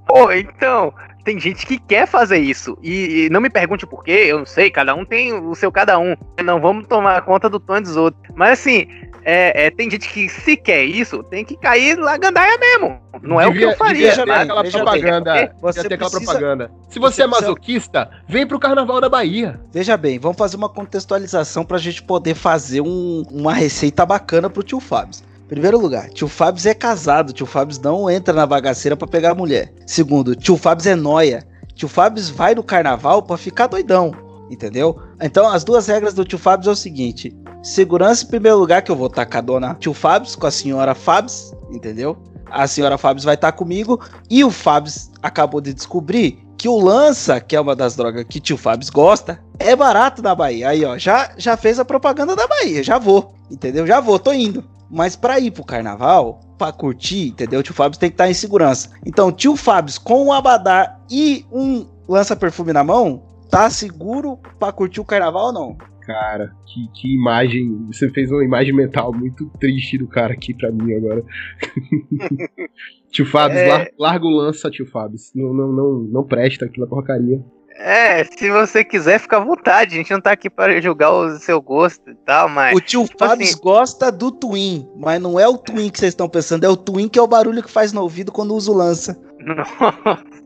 Pô, então, tem gente que quer fazer isso. E, e não me pergunte por quê, eu não sei, cada um tem o seu cada um. Não vamos tomar conta do tom dos outros. Mas assim, é, é, tem gente que se quer isso, tem que cair na gandaia mesmo. Não é o que eu faria. devia ter mas- aquela veja bem, propaganda. você ter aquela precisa- propaganda. Se você você é precisa- masoquista, vem pro Carnaval da Bahia. Veja bem, vamos fazer uma contextualização pra gente poder fazer um- uma receita bacana pro tio Fábio. Primeiro lugar, tio Fábio é casado, tio Fábio não entra na bagaceira pra pegar mulher. Segundo, tio Fábio é noia. Tio Fábio vai no carnaval pra ficar doidão, entendeu? Então as duas regras do tio Fábio é o seguinte: segurança em primeiro lugar, que eu vou estar com a dona tio Fábio, com a senhora Fábio, entendeu? A senhora Fábio vai estar comigo e o Fábio acabou de descobrir que o lança, que é uma das drogas que tio Fábio gosta, é barato na Bahia. Aí, ó, já, já fez a propaganda da Bahia, já vou. entendeu? Já vou, tô indo. Mas pra ir pro carnaval, pra curtir, entendeu? O tio Fábio tem que estar em segurança. Então, tio Fábio com um abadar e um lança-perfume na mão, tá seguro pra curtir o carnaval ou não? Cara, que, que imagem. Você fez uma imagem mental muito triste do cara aqui pra mim agora. tio Fábio, É. lar- larga o lança, tio Fábio. Não, não, não, não presta aquilo é porcaria. É, se você quiser, fica à vontade. A gente não tá aqui para julgar o seu gosto e tal, mas. O tio tipo Fábio assim- gosta do Twin, mas não é o Twin que vocês estão pensando, é o Twin que é o barulho que faz no ouvido quando usa o lança.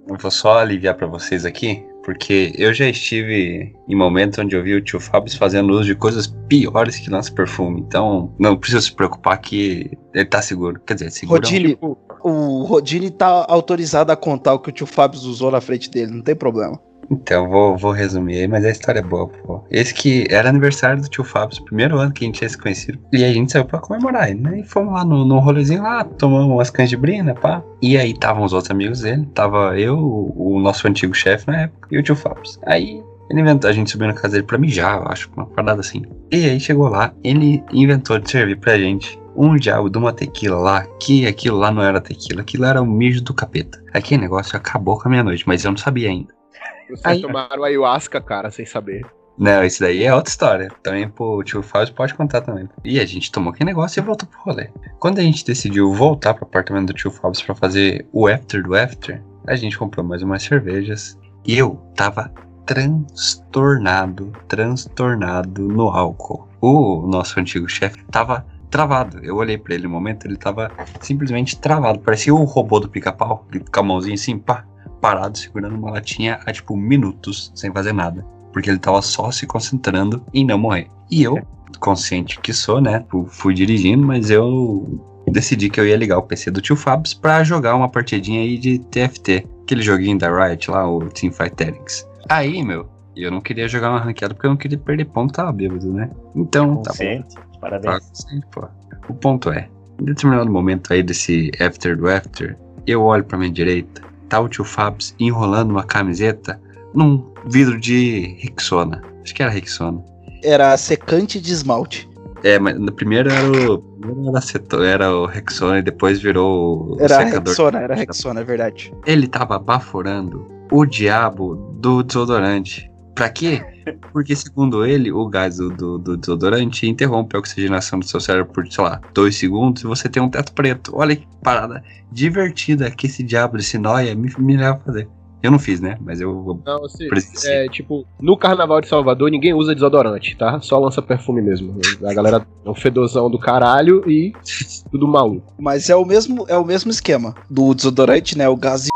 Eu vou só aliviar pra vocês aqui, porque eu já estive em momentos onde eu vi o tio Fábio fazendo uso de coisas piores que lança perfume. Então, não precisa se preocupar que ele tá seguro. Quer dizer, seguro. Rodine, o Rodine tá autorizado a contar o que o tio Fábio usou na frente dele, não tem problema. Então, vou, vou resumir aí, mas a história é boa, pô. Esse que era aniversário do tio Fábio, primeiro ano que a gente tinha se conhecido. E a gente saiu pra comemorar, né? E fomos lá no, no rolezinho lá, tomamos umas canjibrina, pá. E aí estavam os outros amigos dele. Tava eu, o, o nosso antigo chefe na época, e o tio Fábio. Aí ele inventou, a gente subiu na casa dele pra mijar, eu acho, uma parada assim. E aí chegou lá, ele inventou de servir pra gente um diabo de uma tequila lá, que aquilo lá não era tequila, aquilo era o mijo do capeta. Aquele negócio acabou com a minha noite, mas eu não sabia ainda. Vocês Aí- tomaram ayahuasca, cara, sem saber. Não, isso daí é outra história. Também pro tio Fábio pode contar também. E a gente tomou aquele negócio e voltou pro rolê. Quando a gente decidiu voltar pro apartamento do tio Fábio pra fazer o after do after, a gente comprou mais umas cervejas. E eu tava transtornado, transtornado no álcool. O nosso antigo chefe tava travado. Eu olhei pra ele no momento, ele tava simplesmente travado. Parecia o robô do pica-pau, com a mãozinha assim, pá, parado, segurando uma latinha há tipo minutos, sem fazer nada porque ele tava só se concentrando em não morrer. E eu, consciente que sou, né, fu- fui dirigindo, mas eu decidi que eu ia ligar o PC do tio Fabs pra jogar uma partidinha aí de TFT, aquele joguinho da Riot lá, o Teamfight Tactics. Aí, meu, eu não queria jogar uma ranqueada porque eu não queria perder ponto, tava bêbado, né? Então, tá bom. Parabéns. Pô. O ponto é, em determinado momento aí desse after do after, eu olho pra minha direita, o tio Fabs enrolando uma camiseta num vidro de Rexona. Acho que era Rexona. Era secante de esmalte. É, mas no primeiro era o. Primeiro era o Rexona e depois virou o Era secador. Rexona, era Rexona, é verdade. Ele tava baforando o diabo do desodorante. Pra quê? Porque, segundo ele, o gás do, do, do desodorante interrompe a oxigenação do seu cérebro por, sei lá, dois segundos e você tem um teto preto. Olha que parada divertida que esse diabo desse noia me, me leva a fazer. Eu não fiz, né? Mas eu. Não, Presenciei. é, tipo, no carnaval de Salvador ninguém usa desodorante, tá? Só lança perfume mesmo. A galera é um fedozão do caralho e tudo maluco. Mas é o mesmo, é o mesmo esquema do desodorante, né? O gás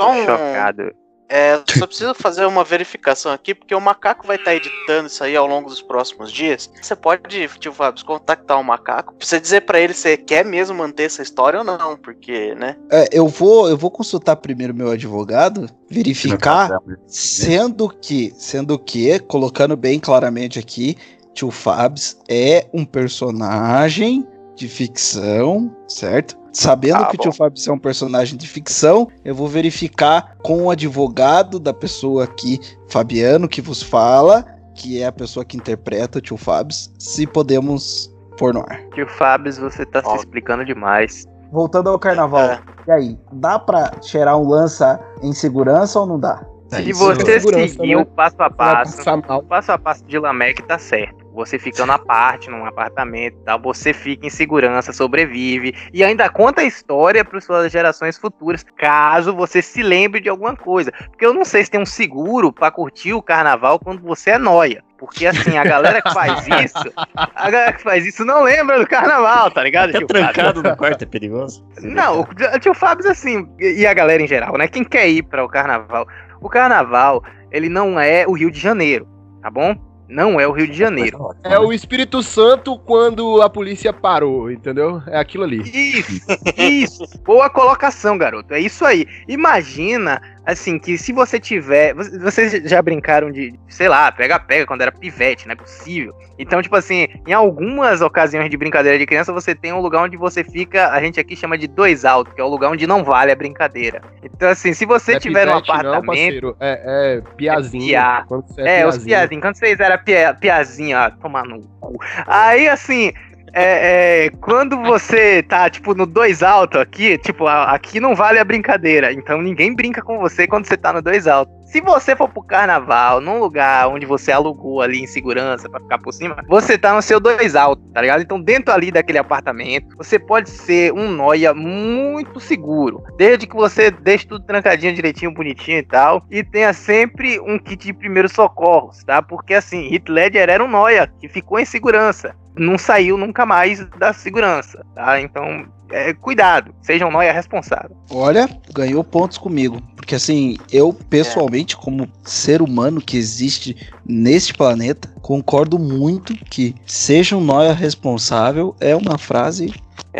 Só um- chocado. É, só preciso fazer uma verificação aqui, porque o macaco vai estar editando isso aí ao longo dos próximos dias. Você pode, tio Fábio, contactar o macaco pra você dizer pra ele se você quer mesmo manter essa história ou não, porque, né? É, eu vou, eu vou consultar primeiro meu advogado, verificar, sendo que, sendo que, colocando bem claramente aqui, tio Fabs é um personagem de ficção, certo? Sabendo Ah, que o tio Fabs é um personagem de ficção, eu vou verificar com o advogado da pessoa aqui, Fabiano, que vos fala, que é a pessoa que interpreta o tio Fabs, se podemos pôr no ar. Tio Fábio, você tá se explicando demais. Voltando ao carnaval, É. e aí, dá pra cheirar um lança em segurança ou não dá? É Se isso. você seguir né? o passo a passo, o passo a passo de Lamec tá certo. Você ficando à parte num apartamento e tal, você fica em segurança, sobrevive e ainda conta a história para suas gerações futuras, caso você se lembre de alguma coisa. Porque eu não sei se tem um seguro para curtir o carnaval quando você é noia. Porque assim, a galera que faz isso, a galera que faz isso não lembra do carnaval, tá ligado? Fábio? trancado no quarto é perigoso. Não, o tio Fábio, assim, e a galera em geral, né? Quem quer ir para o carnaval? O carnaval, ele não é o Rio de Janeiro, tá bom? Não é o Rio de Janeiro. É o Espírito Santo quando a polícia parou, entendeu? É aquilo ali. Isso, isso. Boa colocação, garoto. É isso aí. Imagina assim, que se você tiver. vo- Vocês já brincaram de, sei lá, pega-pega quando era pivete, não é possível. Então, tipo assim, em algumas ocasiões de brincadeira de criança, você tem um lugar onde você fica, a gente aqui chama de dois alto, que é o lugar onde não vale a brincadeira. Então, assim, se você Não é tiver um pivete, não, apartamento. parceiro. É, é piazinho. piá. Quando você É, os piazinho. piazinhos. Quando vocês eram pia, piazinho, ó, tomar no cu. Aí, assim, é, é, quando você tá, tipo, no dois alto aqui, tipo, aqui não vale a brincadeira. Então ninguém brinca com você quando você tá no dois alto. Se você for pro carnaval, num lugar onde você alugou ali em segurança pra ficar por cima, você tá no seu dois alto, tá ligado? Então dentro ali daquele apartamento, você pode ser um noia muito seguro. Desde que você deixe tudo trancadinho, direitinho, bonitinho e tal. E tenha sempre um kit de primeiros socorros, tá? Porque assim, Heath Ledger era um noia que ficou em segurança. Não saiu nunca mais da segurança, tá? Então, é, cuidado, seja um noia responsável. Olha, ganhou pontos comigo. Porque assim, eu pessoalmente, como ser humano que existe neste planeta, concordo muito que seja um nóia responsável é uma frase.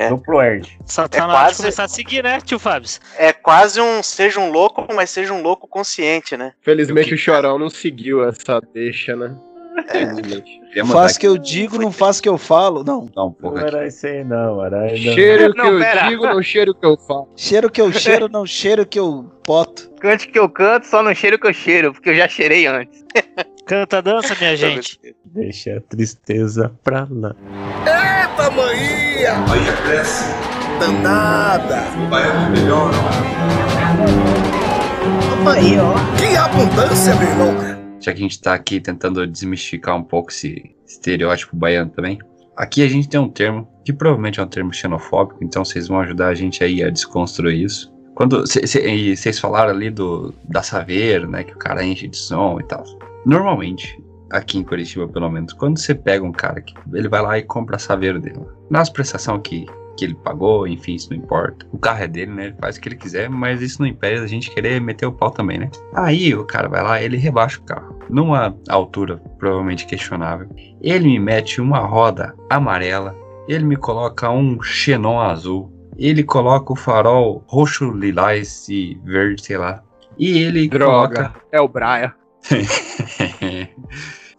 Duplo Erd. Só tá É na hora de quase- começar a seguir, né, tio Fábio? É quase um seja um louco, mas seja um louco consciente, né? Felizmente o Chorão não seguiu essa deixa, né? Queria mandar Faz que eu digo, não faz que eu falo. Não. Não aqui. era isso aí, não. Era não. Cheiro que Não, eu pera. digo, não cheiro que eu falo. Cheiro que eu cheiro, não cheiro que eu boto. Cante que eu canto, só não cheiro que eu cheiro, porque eu já cheirei antes. Canta, dança, minha gente. Deixa a tristeza pra lá. Eita, maninha! Bahia cresce. Danada. O baiano melhora. Que abundância, meu irmão. Já que a gente tá aqui tentando desmistificar um pouco esse estereótipo baiano também. Aqui a gente tem um termo que provavelmente é um termo xenofóbico, então vocês vão ajudar a gente aí a desconstruir isso. Quando vocês falaram ali do da Saveiro, né, que o cara enche de som e tal. Normalmente, aqui em Curitiba pelo menos, quando você pega um cara que ele vai lá e compra a Saveiro dele, nas prestações que que ele pagou, enfim, isso não importa. O carro é dele, né? Ele faz o que ele quiser, mas isso não impede a gente querer meter o pau também, né? Aí o cara vai lá, ele rebaixa o carro, numa altura provavelmente questionável. Ele me mete uma roda amarela, ele me coloca um xenon azul, ele coloca o farol roxo, lilás e verde, sei lá. E ele Droga. É o Braia.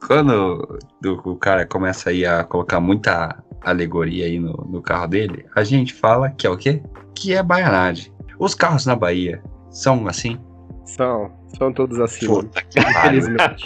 Quando o, o cara começa aí a colocar muita alegoria aí no, no carro dele, a gente fala que é o quê? Que é baianagem. Os carros na Bahia são assim? São. São todos assim. Puta que. Infelizmente.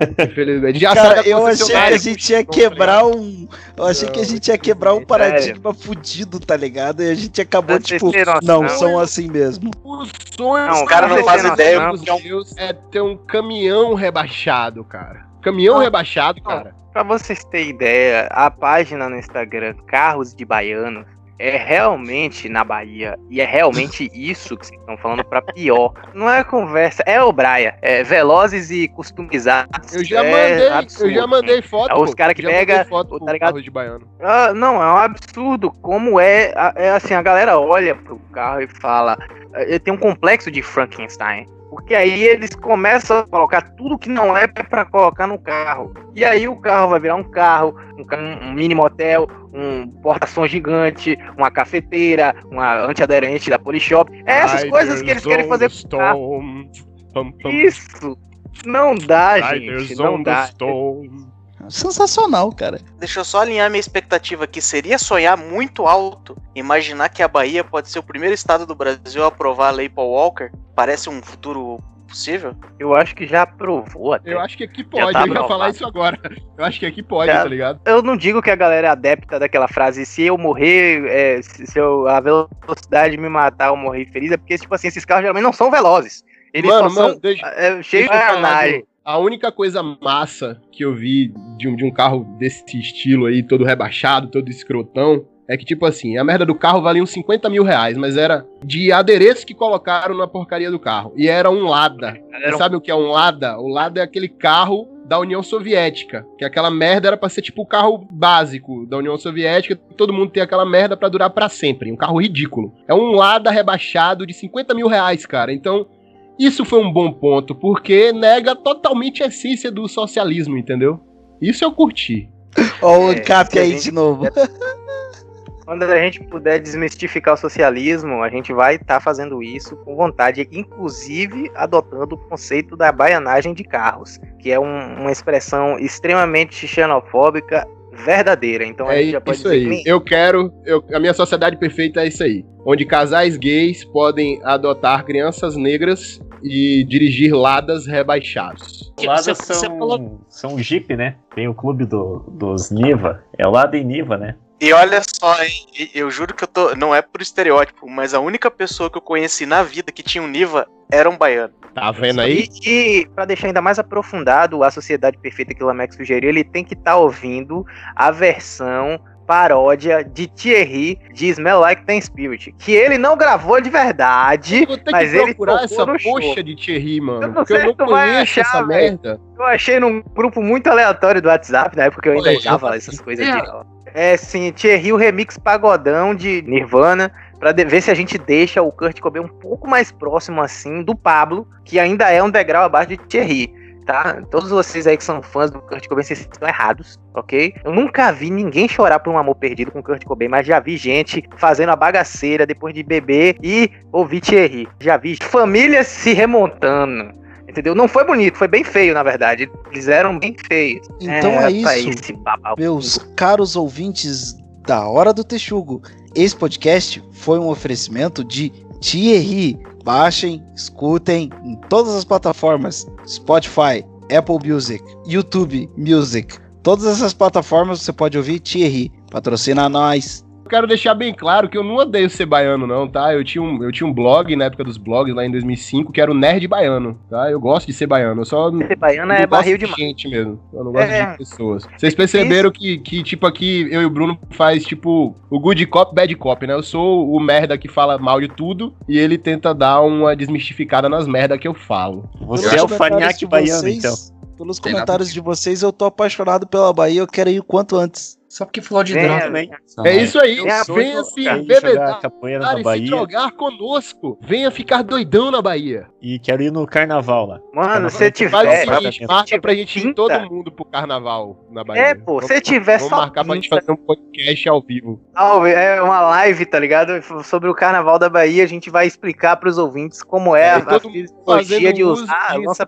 Infelizmente. Já Cara, eu achei que a gente ia não, quebrar um. Eu achei que a gente ia quebrar um Sério? paradigma fudido, tá ligado? E a gente acabou, vocês tipo, noção. não, são assim mesmo. O sonho Não, o cara não faz ideia que é Deus é ter um caminhão rebaixado, cara. Caminhão Não. rebaixado, cara. Pra vocês terem ideia, a página no Instagram Carros de Baianos é realmente na Bahia. E é realmente isso que vocês estão falando pra pior. Não é conversa, é o Braia. É velozes e customizados. Eu já é mandei, absurdo. eu já mandei foto. É os pô. cara que Já mandei pega, foto o- pro tá ligado? carro de baiano. Ah, não, é um absurdo como é, é assim, a galera olha pro carro e fala, ele tem um complexo de Frankenstein. Porque aí eles começam a colocar tudo que não é pra colocar no carro. E aí o carro vai virar um carro, um, um mini motel, um porta-som gigante, uma cafeteira, uma antiaderente da Polishop. É essas coisas que eles querem fazer com o carro. Isso! Não dá, gente. Não dá. Sensacional, cara. Deixa eu só alinhar minha expectativa aqui. Seria sonhar muito alto imaginar que a Bahia pode ser o primeiro estado do Brasil a aprovar a lei Paul Walker? Parece um futuro possível? Eu acho que já aprovou até. Eu acho que aqui pode, tá eu ia falar isso agora. Eu acho que aqui pode, Já- tá ligado? Eu não digo que a galera é adepta daquela frase, se eu morrer, é, se se eu, a velocidade me matar, eu morrer feliz, é porque, tipo assim, esses carros geralmente não são velozes. Eles Mano, só mano, são deixa- é, cheios de Deixa A única coisa massa que eu vi de um, de um carro desse estilo aí, todo rebaixado, todo escrotão, é que, tipo assim, a merda do carro valia uns 50 mil reais, mas era de adereço que colocaram na porcaria do carro. E era um Lada. Era um- Sabe o que é um Lada? O Lada é aquele carro da União Soviética. Que aquela merda era pra ser tipo o carro básico da União Soviética. Todo mundo tem aquela merda pra durar pra sempre. Um carro ridículo. É um Lada rebaixado de 50 mil reais, cara. Então, isso foi um bom ponto, porque nega totalmente a essência do socialismo, entendeu? Isso eu curti. Ó o É, Cap aí gente- de novo. Quando a gente puder desmistificar o socialismo, a gente vai estar fazendo isso com vontade, inclusive adotando o conceito da baianagem de carros, que é um- uma expressão extremamente xenofóbica verdadeira. Então a É gente já pode isso dizer aí. que Eu quero. eu- a minha sociedade perfeita é isso aí. Onde casais gays podem adotar crianças negras e dirigir ladas rebaixados. Ladas são, são um Jeep, né? Tem o clube do, dos Niva. É Lada e Niva, né? E olha só, hein? Eu juro que eu tô. Não é por estereótipo, mas a única pessoa que eu conheci na vida que tinha um Niva era um baiano. Tá vendo aí? E, e para deixar ainda mais aprofundado a sociedade perfeita que o Lamex sugeriu, ele tem que estar ouvindo a versão paródia de Thierry de Smell Like Teen Spirit, que ele não gravou de verdade, Eu vou ter mas que ele procurar essa no show. poxa de Thierry, Eu mano. Porque sei eu não conheço achar, essa merda. Eu achei num grupo muito aleatório do WhatsApp, na época que eu ainda usava eu- essas coisas É. de. É sim, Thierry, o remix pagodão de Nirvana, pra de- ver se a gente deixa o Kurt Cobain um pouco mais próximo assim do Pablo, que ainda é um degrau abaixo de Thierry. Tá? Todos vocês aí que são fãs do Kurt Cobain, vocês estão errados, ok? Eu nunca vi ninguém chorar por um amor perdido com Kurt Cobain, mas já vi gente fazendo a bagaceira depois de beber e ouvir Thierry. Já vi famílias se remontando. Entendeu? Não foi bonito, foi bem feio, na verdade. Eles eram bem feios. Então é rapaz, isso. Meus caros ouvintes da Hora do Texugo, esse podcast foi um oferecimento de Thierry. Baixem, escutem em todas as plataformas: Spotify, Apple Music, YouTube Music. Todas essas plataformas você pode ouvir Thierry. Patrocina nós. Eu quero deixar bem claro que eu não odeio ser baiano, não, tá? Eu tinha, um, eu tinha um blog na época dos blogs, lá em 2005, que era o Nerd Baiano, tá? Eu gosto de ser baiano, eu só não Esse baiano é barril de demais. gente mesmo. Eu não gosto É. de pessoas. Vocês perceberam que, que, tipo, aqui eu e o Bruno faz, tipo, o good cop, bad cop, né? Eu sou o merda que fala mal de tudo e ele tenta dar uma desmistificada nas merda que eu falo. Você Pelos é o Faniac baiano, vocês- então. Pelos Tem nada comentários de vocês, eu tô apaixonado pela Bahia. Eu quero ir o quanto antes. Só porque falou de Venha, droga. também. É isso aí. Venha se bebedar e na se Bahia drogar conosco. Venha ficar doidão na Bahia. e quero ir no carnaval lá. Mano, se Faz tiver. Faz o É, seguinte, é, marca pra gente ir todo mundo pro carnaval na Bahia. É, pô, se tiver Vamos só marcar pra gente fazer um podcast ao vivo. É uma live, tá ligado? Sobre o carnaval da Bahia, a gente vai explicar pros ouvintes como é, É, a, a fisiologia de usar a de nossa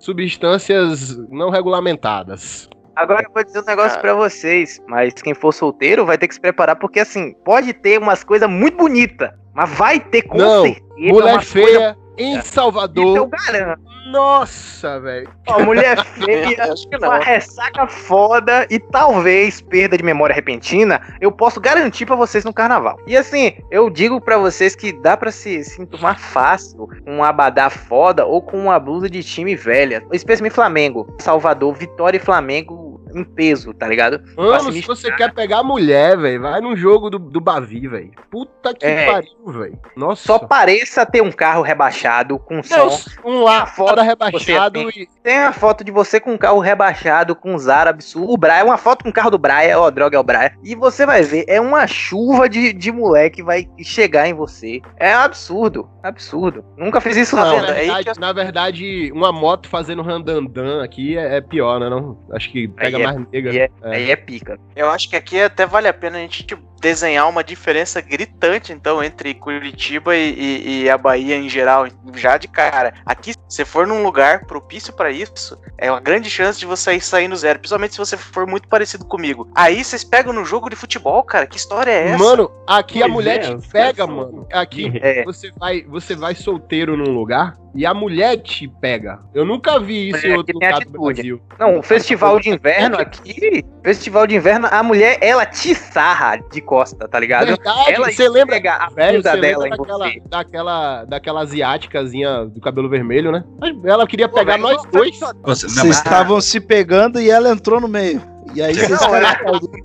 substâncias não regulamentadas. Agora eu vou dizer um negócio pra vocês, mas quem for solteiro vai ter que se preparar, porque assim, pode ter umas coisas muito bonitas, mas vai ter com Não, certeza Mulher feia coisas- em Salvador. garanto. Nossa, velho. Mulher feia, uma ressaca foda e talvez perda de memória repentina, eu posso garantir pra vocês no carnaval. E assim, eu digo pra vocês que dá pra se, se fácil com um abadá foda ou com uma blusa de time velha. Especialmente Flamengo, Salvador, Vitória e Flamengo em peso, tá ligado? Mano, se você quer pegar mulher, velho, vai num jogo do, do Bavi, velho. Puta que É. pariu, velho. Nossa. Só pareça ter um carro rebaixado com som. Deus, um lá, foto rebaixado você e. Tem a foto de você com um carro rebaixado, com os árabes, o Braia, uma foto com o carro do Braia, ó, droga é o Braia. E você vai ver, é uma chuva de, de moleque vai chegar em você. É absurdo, absurdo. Nunca fiz isso não, na, verdade, na verdade, uma moto fazendo randandan aqui é, é pior, né? Não? Acho que pega é- mais nega. Aí é, É. aí é pica. Eu acho que aqui até vale a pena a gente tipo, desenhar uma diferença gritante, então, entre Curitiba e, e- e a Bahia em geral, já de cara. Aqui, se você for num lugar propício pra isso, é uma grande chance de você sair no zero, principalmente se você for muito parecido comigo. Aí vocês pegam no jogo de futebol, cara, que história é essa? Mano, aqui a mulher é, te pega, mano. Aqui É. você vai, você vai solteiro num lugar e a mulher te pega. Eu nunca vi isso É, em outro lugar do. Brasil. Não, o festival de inverno aqui, festival de inverno, a mulher, ela te sarra de costa, tá ligado? Verdade, ela você lembra, a velho, você dela lembra em daquela, você. daquela, daquela asiáticazinha do cabelo vermelho, né? Ela queria Pô, pegar nós não, dois. Vocês mas- estavam se pegando e ela entrou no meio. E aí vocês Não, é-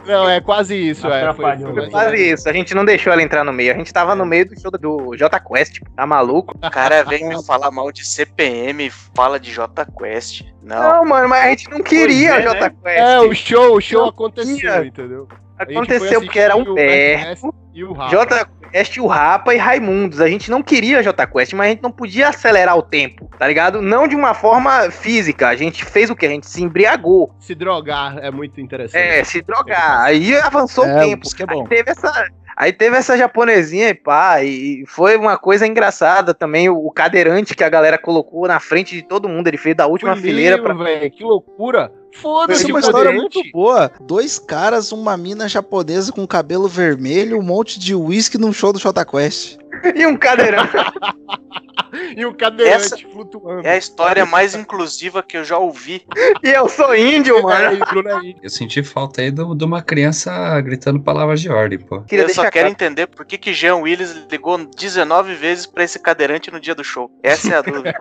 Não, é quase isso, é. Foi, foi, né? Quase isso, a gente não deixou ela entrar no meio. A gente tava no meio do show do J Quest, tá maluco? O cara vem me falar mal de CPM e fala de J Quest. Não. Não, mano, mas a gente não queria Pois é, o J né? Quest. É, o show, o show aconteceu, entendeu? Aconteceu porque era assistir o berro. RTS o Rafa. J Quest, o Rapa e Raimundos. A gente não queria Jota Quest, mas a gente não podia acelerar o tempo, tá ligado? Não de uma forma física. A gente fez o que? A gente se embriagou. Se drogar é muito interessante. É, se drogar. Aí avançou É, o tempo. é bom. Aí teve essa. Aí teve essa japonesinha e pá, e foi uma coisa engraçada também, o, cadeirante que a galera colocou na frente de todo mundo, ele fez da última fileira pra... Que loucura. Foda-se, é uma história muito boa. Dois caras, uma mina japonesa com cabelo vermelho, um monte de uísque num show do Jota Quest. e um cadeirante. E o cadeirante Essa flutuando. É a história mais inclusiva que eu já ouvi. e eu sou índio, mano. É, Bruno aí. Eu senti falta aí do- de uma criança gritando palavras de ordem, pô. Queria eu só quero claro. entender por que, que Jean Willis ligou 19 vezes pra esse cadeirante no dia do show. Essa é a dúvida.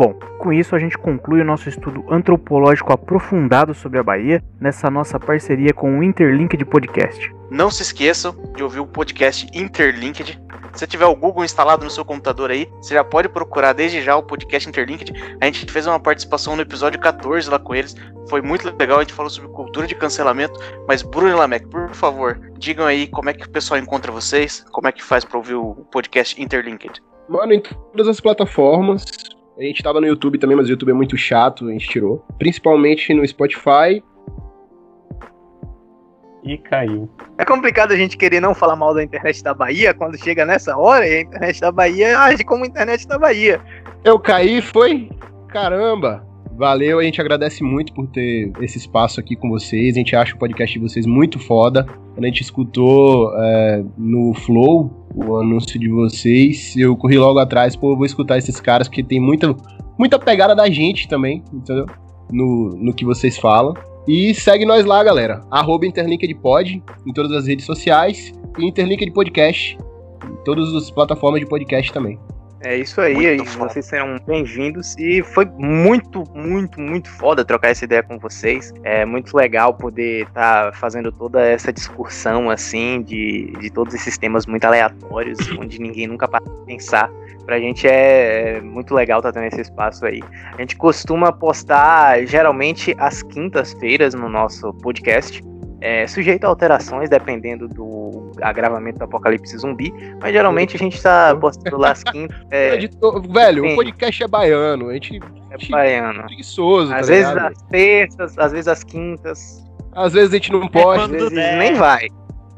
Bom, com isso a gente conclui o nosso estudo antropológico aprofundado sobre a Bahia nessa nossa parceria com o Interlinked Podcast. Não se esqueçam de ouvir o podcast Interlinked. Se tiver o Google instalado no seu computador aí, você já pode procurar desde já o podcast Interlinked. A gente fez uma participação no episódio 14 lá com eles. Foi muito legal, a gente falou sobre cultura de cancelamento. Mas Bruno e Lamek, por favor, digam aí como é que o pessoal encontra vocês, como é que faz pra ouvir o podcast Interlinked. Mano, em todas as plataformas. A gente tava no YouTube também, mas o YouTube é muito chato, a gente tirou. Principalmente no Spotify. E caiu. É complicado a gente querer não falar mal da internet da Bahia quando chega nessa hora e a internet da Bahia age como a internet da Bahia. Eu caí, foi? Caramba! Valeu, a gente agradece muito por ter esse espaço aqui com vocês. A gente acha o podcast de vocês muito foda. Quando a gente escutou é, no Flow o anúncio de vocês, eu corri logo atrás, pô, eu vou escutar esses caras que tem muita, muita pegada da gente também, entendeu? No, no que vocês falam. E segue nós lá, galera. Arroba InterlinkedPod em todas as redes sociais e Interlinked Podcast em todas as plataformas de podcast também. É isso aí, foda. vocês serão bem-vindos. E foi muito, muito, muito foda trocar essa ideia com vocês. É muito legal poder estar fazendo toda essa discussão, assim, de, de todos esses temas muito aleatórios, onde ninguém nunca para pensar. Pra gente é, é muito legal estar tendo esse espaço aí. A gente costuma postar geralmente às quintas-feiras no nosso podcast. É, sujeito a alterações dependendo do agravamento do apocalipse zumbi, mas geralmente a gente tá postando lá às quintas. É, Editor- velho, sim. o podcast é baiano. A gente é baiano. é preguiçoso, Às tá vezes ligado? às terças, às vezes às quintas, Às vezes a gente não às posta. quando vezes der. nem vai.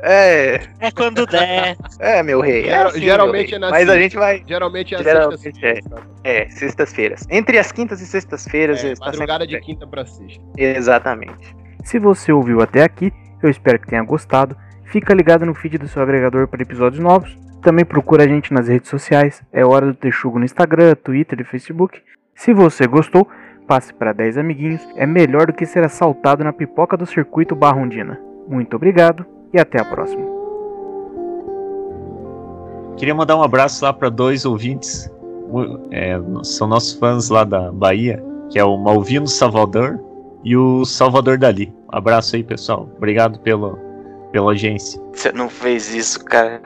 É, É quando der. é, meu rei. É assim, geralmente meu é na rei. Mas a gente vai. Geralmente é às Geralmente sextas-feiras, tá? É, sextas-feiras. Entre as quintas e sextas-feiras. É, está madrugada sempre de quinta pra sexta. Exatamente. Se você ouviu até aqui, eu espero que tenha gostado. Fica ligado no feed do seu agregador para episódios novos. Também procura a gente nas redes sociais. É Hora do Texugo no Instagram, Twitter e Facebook. Se você gostou, passe para 10 amiguinhos. É melhor do que ser assaltado na pipoca do circuito Barrondina. Muito obrigado e até a próxima. Queria mandar um abraço lá para dois ouvintes. é, são nossos fãs lá da Bahia, que é o Malvino Salvador e o Salvador Dali. Abraço aí, pessoal. Obrigado pelo, pela audiência. Você não fez isso, cara.